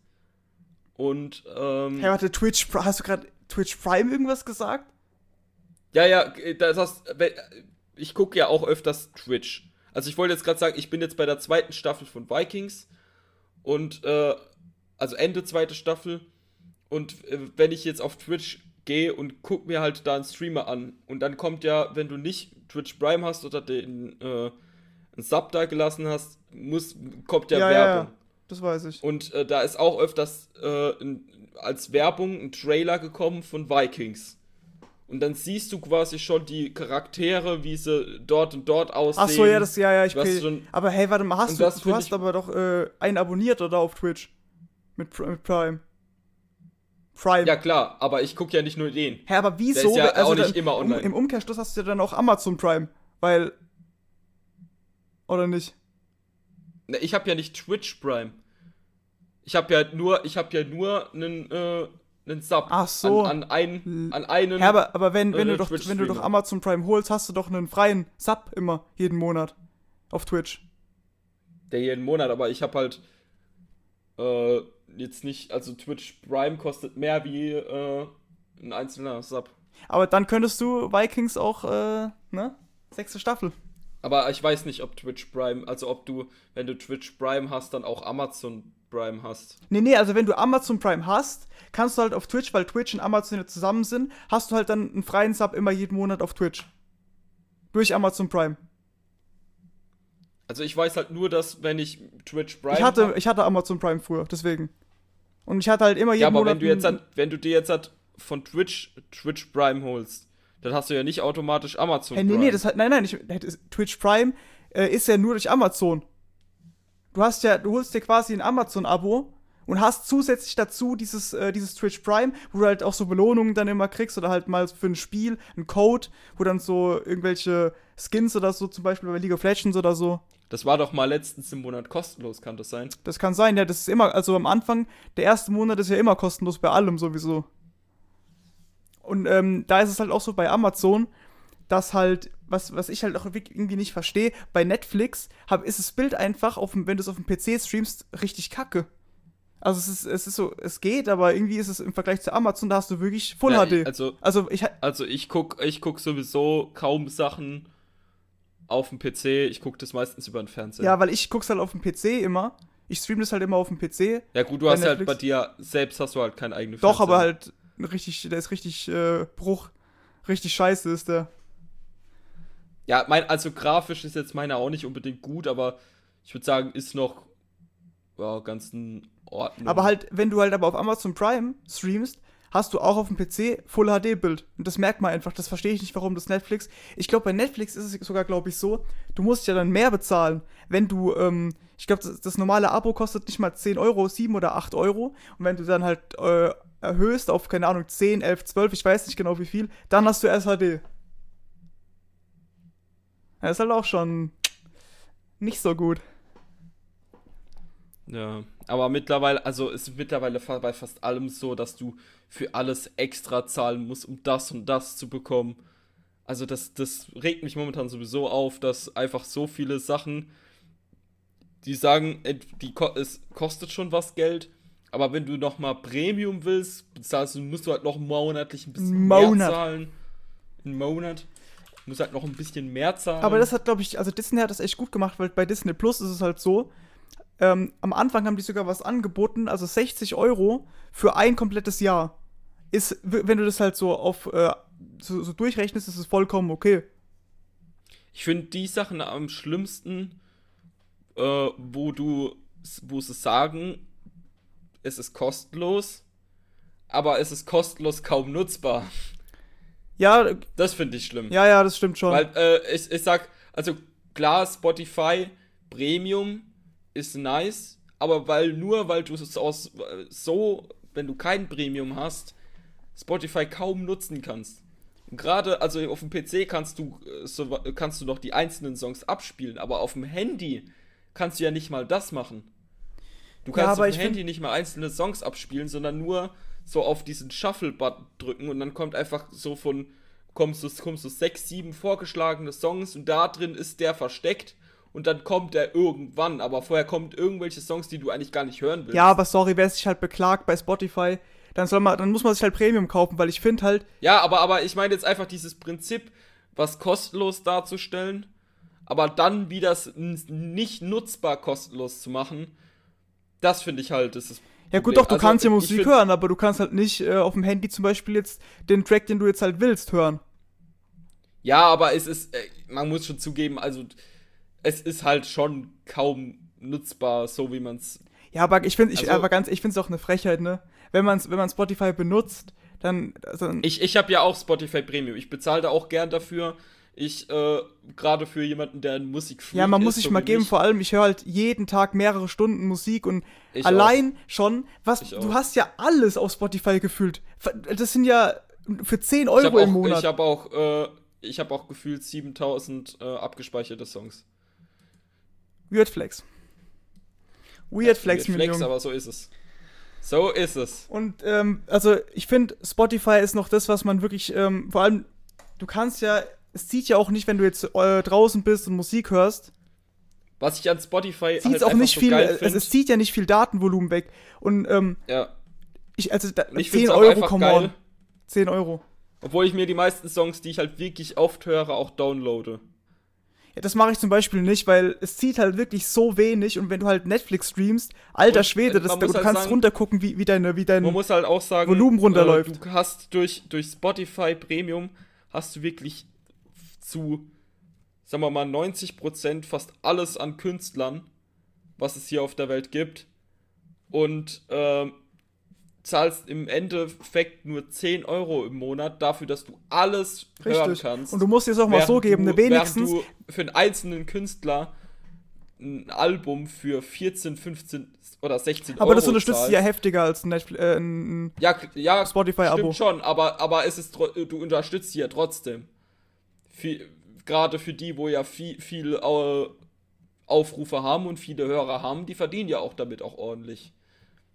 und, ähm, Hey, warte, Twitch, hast du gerade Twitch Prime irgendwas gesagt? ja, ja, das heißt, wenn- ich gucke ja auch öfters Twitch. Also ich wollte jetzt gerade sagen, ich bin jetzt bei der zweiten Staffel von Vikings und äh, also Ende zweite Staffel und äh, wenn ich jetzt auf Twitch gehe und guck mir halt da einen Streamer an und dann kommt ja, wenn du nicht Twitch Prime hast oder den äh, einen Sub da gelassen hast, muss kommt ja, ja, Werbung. ja, das weiß ich. Und äh, da ist auch öfters äh, ein, als Werbung ein Trailer gekommen von Vikings. Und dann siehst du quasi schon die Charaktere, wie sie dort und dort aussehen. Ach so, ja, das, ja, ja, ich okay. schon- Aber hey, warte mal, hast du, das du hast aber doch äh, einen abonniert, oder, auf Twitch? Mit, mit Prime. Prime. Ja, klar, aber ich gucke ja nicht nur den. Hä, aber wieso? Der ist ja auch nicht immer um, online. Im Umkehrschluss hast du ja dann auch Amazon Prime, weil. Oder nicht? Ne, Ich habe ja nicht Twitch Prime. Ich habe ja nur, ich habe ja nur einen, äh, einen Sub Ach so. an, an, einen, an einen. Ja, aber, aber wenn, wenn, äh, du doch, wenn du doch. Amazon Prime holst, hast du doch einen freien Sub immer, jeden Monat. Auf Twitch. der jeden Monat, aber ich habe halt, äh, jetzt nicht, also Twitch Prime kostet mehr wie äh, ein einzelner Sub. Aber dann könntest du Vikings auch, äh, ne? Sechste Staffel. Aber ich weiß nicht, ob Twitch Prime, also ob du, wenn du Twitch Prime hast, dann auch Amazon Prime hast. Nee, nee, also wenn du Amazon Prime hast, kannst du halt auf Twitch, weil Twitch und Amazon ja zusammen sind, hast du halt dann einen freien Sub immer jeden Monat auf Twitch. Durch Amazon Prime. Also ich weiß halt nur, dass wenn ich Twitch Prime Ich hatte, hab- ich hatte Amazon Prime früher, deswegen. Und ich hatte halt immer jeden ja, aber Monat. wenn du jetzt halt, wenn du dir jetzt halt von Twitch Twitch Prime holst, dann hast du ja nicht automatisch Amazon Hey, nee, Prime. nee, das hat, nein, nein, ich, Twitch Prime äh, ist ja nur durch Amazon. Du hast ja, du holst dir quasi ein Amazon-Abo und hast zusätzlich dazu dieses, äh, dieses Twitch Prime, wo du halt auch so Belohnungen dann immer kriegst oder halt mal für ein Spiel einen Code, wo dann so irgendwelche Skins oder so, zum Beispiel bei League of Legends oder so. Das war doch mal letztens im Monat kostenlos, kann das sein? Das kann sein, ja, das ist immer, also am Anfang, der erste Monat ist ja immer kostenlos bei allem sowieso. Und ähm, da ist es halt auch so bei Amazon, dass halt, was, was ich halt auch irgendwie nicht verstehe, bei Netflix hab, ist das Bild einfach, auf wenn du es auf dem PC streamst, richtig kacke. Also es ist, es ist so, es geht, aber irgendwie ist es im Vergleich zu Amazon, da hast du wirklich Full Ja, HD. Also, also ich, also ich guck, ich guck sowieso kaum Sachen auf dem PC. Ich guck das meistens über den Fernseher. ja, weil ich guck's halt auf dem PC immer. Ich stream das halt immer auf dem PC. Ja gut, du hast halt Netflix? bei dir selbst hast du halt keinen eigenen Doch, Fernseher. aber halt richtig, der ist richtig äh, Bruch. Richtig scheiße ist der. Ja, mein, also grafisch ist jetzt meiner auch nicht unbedingt gut, aber ich würde sagen, ist noch ja, ganz in Ordnung. Aber halt, wenn du halt aber auf Amazon Prime streamst, hast du auch auf dem PC Full HD Bild. Und das merkt man einfach. Das verstehe ich nicht, warum das Netflix. Ich glaube, bei Netflix ist es sogar, glaube ich, so, du musst ja dann mehr bezahlen, wenn du, ähm, ich glaube, das, das normale Abo kostet nicht mal 10 Euro, 7 oder 8 Euro. Und wenn du dann halt äh, erhöhst auf, keine Ahnung, 10, 11, 12, ich weiß nicht genau wie viel, dann hast du erst HD. Das ist halt auch schon nicht so gut. Ja, aber mittlerweile, also ist mittlerweile bei fast allem so, dass du für alles extra zahlen musst, um das und das zu bekommen. Also das, das regt mich momentan sowieso auf, dass einfach so viele Sachen, die sagen, die es kostet schon was Geld, aber wenn du noch mal Premium willst, bezahlst du, musst du halt noch monatlich ein bisschen Monat. mehr zahlen. Im Monat. Du musst halt noch ein bisschen mehr zahlen. Aber das hat, glaube ich, also Disney hat das echt gut gemacht, weil bei Disney Plus ist es halt so, ähm, am Anfang haben die sogar was angeboten, also 60 Euro für ein komplettes Jahr. Ist, wenn du das halt so auf, äh, so, so durchrechnest, ist es vollkommen okay. Ich finde die Sachen am schlimmsten, äh, wo du, wo sie sagen, es ist kostenlos, aber es ist kostenlos kaum nutzbar. Ja, Das finde ich schlimm. ja, ja, das stimmt schon. Weil, äh, ich, ich sag, also klar, Spotify Premium ist nice, aber weil nur weil du es aus so, wenn du kein Premium hast, Spotify kaum nutzen kannst. Gerade, also auf dem PC kannst du, äh, so, kannst du noch die einzelnen Songs abspielen, aber auf dem Handy kannst du ja nicht mal das machen. Du Ja, kannst aber auf dem Handy nicht mal einzelne Songs abspielen, sondern nur so auf diesen Shuffle-Button drücken und dann kommt einfach so von, kommst du, kommst du sechs, sieben vorgeschlagene Songs und da drin ist der versteckt und dann kommt der irgendwann, aber vorher kommt irgendwelche Songs, die du eigentlich gar nicht hören willst. ja, aber sorry, wer sich halt beklagt bei Spotify, dann soll man, dann muss man sich halt Premium kaufen, weil ich finde halt, Ja, aber, aber ich meine jetzt einfach dieses Prinzip, was kostenlos darzustellen, aber dann wieder nicht nutzbar kostenlos zu machen, das finde ich halt, das ist. ja gut, doch, du Also, kannst ja Musik hören, aber du kannst halt nicht äh, auf dem Handy zum Beispiel jetzt den Track, den du jetzt halt willst, hören. Ja, aber es ist, äh, man muss schon zugeben, also es ist halt schon kaum nutzbar, so wie man es. Ja, aber ich finde, ich, Also- aber ganz, ich finde es auch eine Frechheit, ne? Wenn man, wenn man Spotify benutzt, dann, also, Ich, ich habe ja auch Spotify Premium. Ich bezahle da auch gern dafür. Ich, äh, gerade für jemanden, der in Musik ja, man muss sich so mal geben. mich. Vor allem, ich höre halt jeden Tag mehrere Stunden Musik und Ich allein schon, was, Ich du auch. hast ja alles auf Spotify gefühlt. Das sind ja für 10 Ich Euro habe im auch, Monat. ich hab auch, äh, ich hab auch gefühlt 7000 äh, abgespeicherte Songs. Weird Flex. Weird Flex, Weird Flex, aber so ist es. So ist es. Und ähm, also ich finde, Spotify ist noch das, was man wirklich, ähm, vor allem, du kannst ja, es zieht ja auch nicht, wenn du jetzt äh, draußen bist und Musik hörst, Was ich an Spotify zieht halt auch nicht so viel, es, es zieht ja nicht viel Datenvolumen weg. Und ähm, ja, ich, also da, ich 10 find's auch Euro, come geil. on. 10 Euro. Obwohl ich mir die meisten Songs, die ich halt wirklich oft höre, auch downloade. Ja, das mache ich zum Beispiel nicht, weil es zieht halt wirklich so wenig und wenn du halt Netflix streamst, alter Und, Schwede, äh, das, man du halt kannst sagen- runtergucken, wie, wie deine, wie dein. Man muss halt auch sagen, Volumen runterläuft. Äh, du hast durch, durch Spotify Premium hast du wirklich zu, sagen wir mal, 90% fast alles an Künstlern, was es hier auf der Welt gibt. Und ähm, zahlst im Endeffekt nur 10 Euro im Monat dafür, dass du alles hören Richtig. kannst. Und du musst dir es auch mal so geben, du, ne, wenigstens. Während du für einen einzelnen Künstler ein Album für 14, 15 oder 16 Euro aber das unterstützt sie ja heftiger als ein, Netflix, äh, ein, Ja, ja Spotify-Abo. Stimmt schon, aber, aber es ist, du unterstützt sie ja trotzdem. Gerade für die, wo ja viel, viel äh, Aufrufe haben und viele Hörer haben, die verdienen ja auch damit auch ordentlich.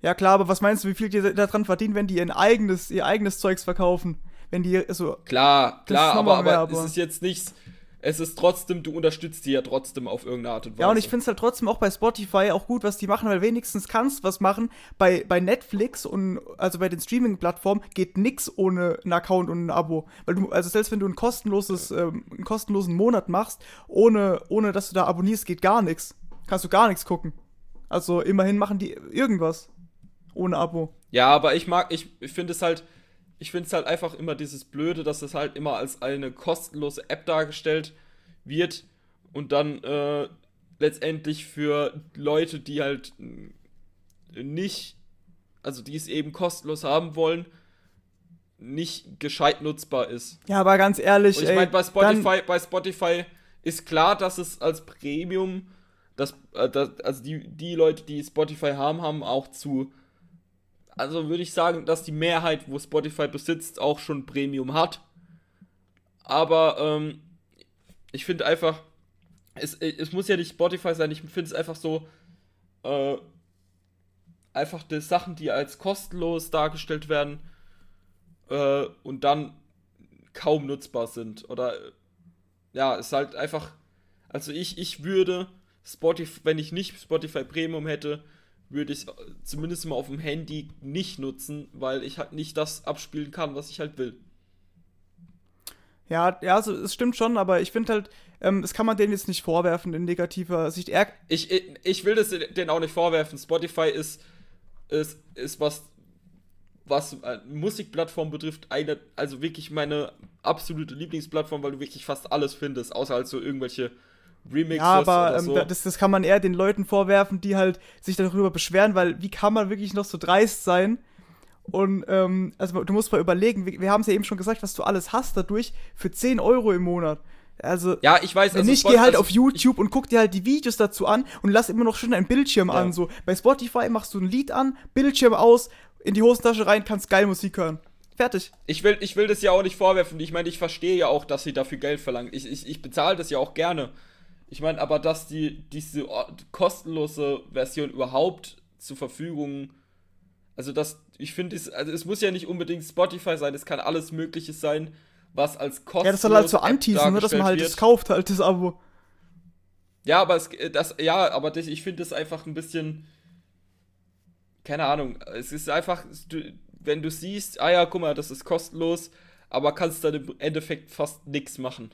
Ja klar, aber was meinst du, wie viel die daran verdienen, wenn die ihr eigenes, ihr eigenes Zeugs verkaufen? Wenn die so. Klar, Das klar, aber, nochmal aber, mehr, aber- es ist jetzt nichts. Es ist trotzdem, du unterstützt die ja trotzdem auf irgendeine Art und Weise. Ja, und ich finde es halt trotzdem auch bei Spotify auch gut, was die machen, weil wenigstens kannst du was machen. Bei, bei Netflix und also bei den Streaming-Plattformen geht nix ohne einen Account und ein Abo. Weil du, also selbst wenn du ein kostenloses, ähm, einen kostenlosen Monat machst, ohne, ohne dass du da abonnierst, geht gar nichts. Kannst du gar nichts gucken. Also immerhin machen die irgendwas. Ohne Abo. Ja, aber ich mag, ich, ich finde es halt, ich finde es halt einfach immer dieses Blöde, dass es halt immer als eine kostenlose App dargestellt wird und dann äh, letztendlich für Leute, die halt nicht, also die es eben kostenlos haben wollen, nicht gescheit nutzbar ist. Ja, aber ganz ehrlich, Und ich meine, bei Spotify, bei Spotify ist klar, dass es als Premium, dass, äh, dass, also die, die Leute, die Spotify haben, haben auch zu, also würde ich sagen, dass die Mehrheit, wo Spotify besitzt, auch schon Premium hat. Aber ähm, ich finde einfach, es, es muss ja nicht Spotify sein, ich finde es einfach so, äh, einfach die Sachen, die als kostenlos dargestellt werden äh, und dann kaum nutzbar sind. Oder ja, ist halt einfach. Also ich, ich würde Spotify, wenn ich nicht Spotify Premium hätte, würde ich es zumindest mal auf dem Handy nicht nutzen, weil ich halt nicht das abspielen kann, was ich halt will. Ja, ja, also es stimmt schon, aber ich finde halt, ähm, das kann man denen jetzt nicht vorwerfen in negativer Sicht. Er, Ich, ich, ich will das denen auch nicht vorwerfen. Spotify ist, ist, ist was, was äh, Musikplattform betrifft, eine, also wirklich meine absolute Lieblingsplattform, weil du wirklich fast alles findest, außer halt so irgendwelche Remixes ja, aber ähm, so. da- das, das kann man eher den Leuten vorwerfen, die halt sich darüber beschweren, weil wie kann man wirklich noch so dreist sein? Und ähm, also du musst mal überlegen, wir, wir haben es ja eben schon gesagt, was du alles hast dadurch für 10 Euro im Monat. Also ja, ich weiß, Wenn nicht, geh halt also auf YouTube und guck dir halt die Videos dazu an und lass immer noch schön einen Bildschirm Ja. an. So bei Spotify machst du ein Lied an, Bildschirm aus, in die Hosentasche rein, kannst geil Musik hören. Fertig. Ich will, ich will das ja auch nicht vorwerfen. Ich meine, ich verstehe ja auch, dass sie dafür Geld verlangen. Ich, ich, ich bezahle das ja auch gerne. Ich meine, aber dass die diese kostenlose Version überhaupt zur Verfügung, also das, ich finde, es, also es muss ja nicht unbedingt Spotify sein. Es kann alles Mögliche sein, was als kostenlos Ja, das soll halt so anteasen, ne, dass man halt das kauft, halt das Abo. Ja, aber es, das, ja, aber das, ich finde es einfach ein bisschen, keine Ahnung, es ist einfach, wenn du siehst, ah ja, guck mal, das ist kostenlos, aber kannst dann im Endeffekt fast nichts machen.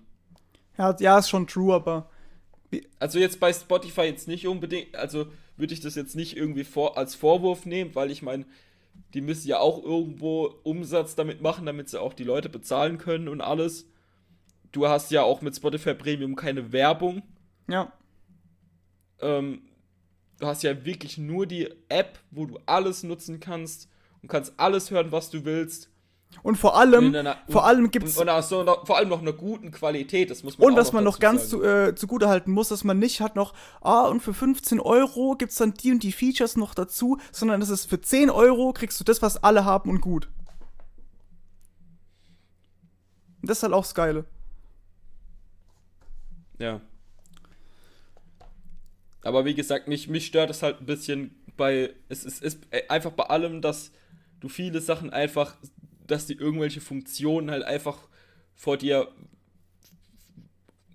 Ja, ja, ist schon true, aber Also jetzt bei Spotify jetzt nicht unbedingt, also würde ich das jetzt nicht irgendwie vor, als Vorwurf nehmen, weil ich meine, die müssen ja auch irgendwo Umsatz damit machen, damit sie auch die Leute bezahlen können und alles. Du hast ja auch mit Spotify Premium keine Werbung. ja. ähm, du hast ja wirklich nur die App, wo du alles nutzen kannst und kannst alles hören, was du willst. Und vor allem, In einer- vor allem gibt's und, und so noch, vor allem noch einer guten Qualität. Das muss man Und was man noch ganz sagen. zu, äh, zugute halten muss, dass man nicht hat noch, ah, und für 15 Euro gibt's dann die und die Features noch dazu, sondern es ist für 10 Euro kriegst du das, was alle haben und gut. Und das ist halt auch das Geile. Ja. Aber wie gesagt, mich, mich stört es halt ein bisschen bei. Es ist, ist einfach bei allem, dass du viele Sachen einfach, dass die irgendwelche Funktionen halt einfach vor dir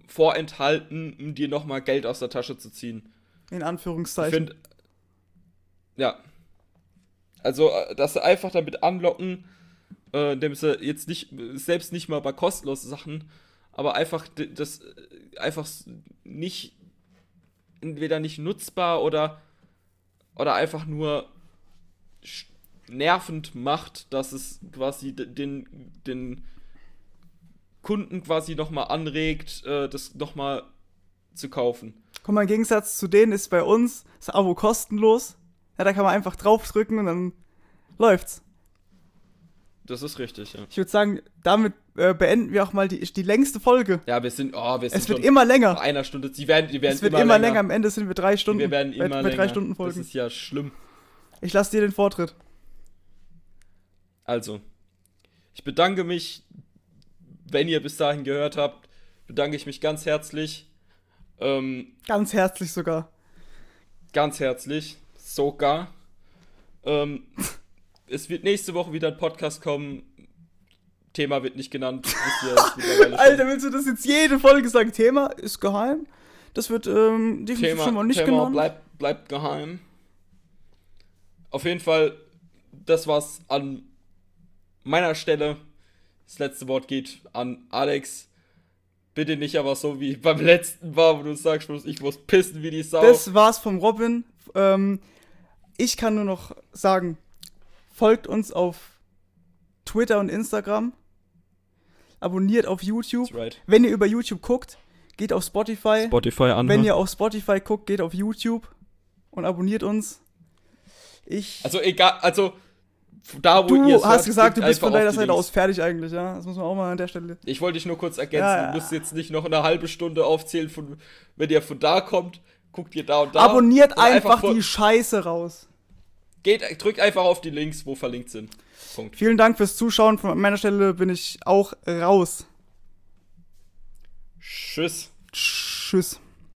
vorenthalten, um dir nochmal Geld aus der Tasche zu ziehen. In Ich Anführungszeichen. finde, ja. Also, äh, dass sie einfach damit anlocken, äh, indem sie jetzt nicht, selbst nicht mal bei kostenlosen Sachen, aber einfach das äh, einfach nicht, entweder nicht nutzbar oder, oder einfach nur sch- nervend macht, dass es quasi den, den Kunden quasi nochmal anregt, äh, das nochmal zu kaufen. Guck mal, im Gegensatz zu denen ist bei uns das Abo kostenlos. Ja, da kann man einfach draufdrücken und dann läuft's. Das ist richtig, ja. Ich würde sagen, damit äh, beenden wir auch mal die, die längste Folge. Ja, wir sind, oh, wir sind Es wird immer bei länger. einer Stunde. Die werden, die werden Es wird immer, länger. Am Ende sind wir drei Stunden. Wir werden bei, immer bei länger. drei Stunden Das Folgen. ist ja schlimm. Ich lasse dir den Vortritt. Also, ich bedanke mich, wenn ihr bis dahin gehört habt, bedanke ich mich ganz herzlich. Ähm, Ganz herzlich sogar. ganz herzlich. Sogar. Ähm, es wird nächste Woche wieder ein Podcast kommen. Thema wird nicht genannt. Alter, willst du das jetzt jede Folge sagen? Thema ist geheim. Das wird ähm, definitiv Thema, schon mal nicht Thema genannt. bleibt, bleibt geheim. Auf jeden Fall, das war's an meiner Stelle. Das letzte Wort geht an Alex. Bitte nicht aber so wie beim letzten Mal, wo du sagst, ich muss pissen wie die Sau. Das war's vom Robin. Ähm, ich kann nur noch sagen, folgt uns auf Twitter und Instagram. Abonniert auf YouTube. Right. Wenn ihr über YouTube guckt, geht auf Spotify. Spotify an. Wenn ihr auf Spotify guckt, geht auf YouTube und abonniert uns. Ich. also egal, also da wo du ihr hast gesagt, du bist von einfach deiner Seite aus fertig eigentlich, ja. Das muss man auch mal an der Stelle. Ich wollte dich nur kurz ergänzen. Ja, ja. Du musst jetzt nicht noch eine halbe Stunde aufzählen, von, wenn ihr von da kommt, guckt ihr da und da. Abonniert einfach, vor- die Scheiße raus. Geht, drückt einfach auf die Links, wo verlinkt sind. Punkt. Vielen Dank fürs Zuschauen. Von meiner Stelle bin ich auch raus. Tschüss. Tschüss.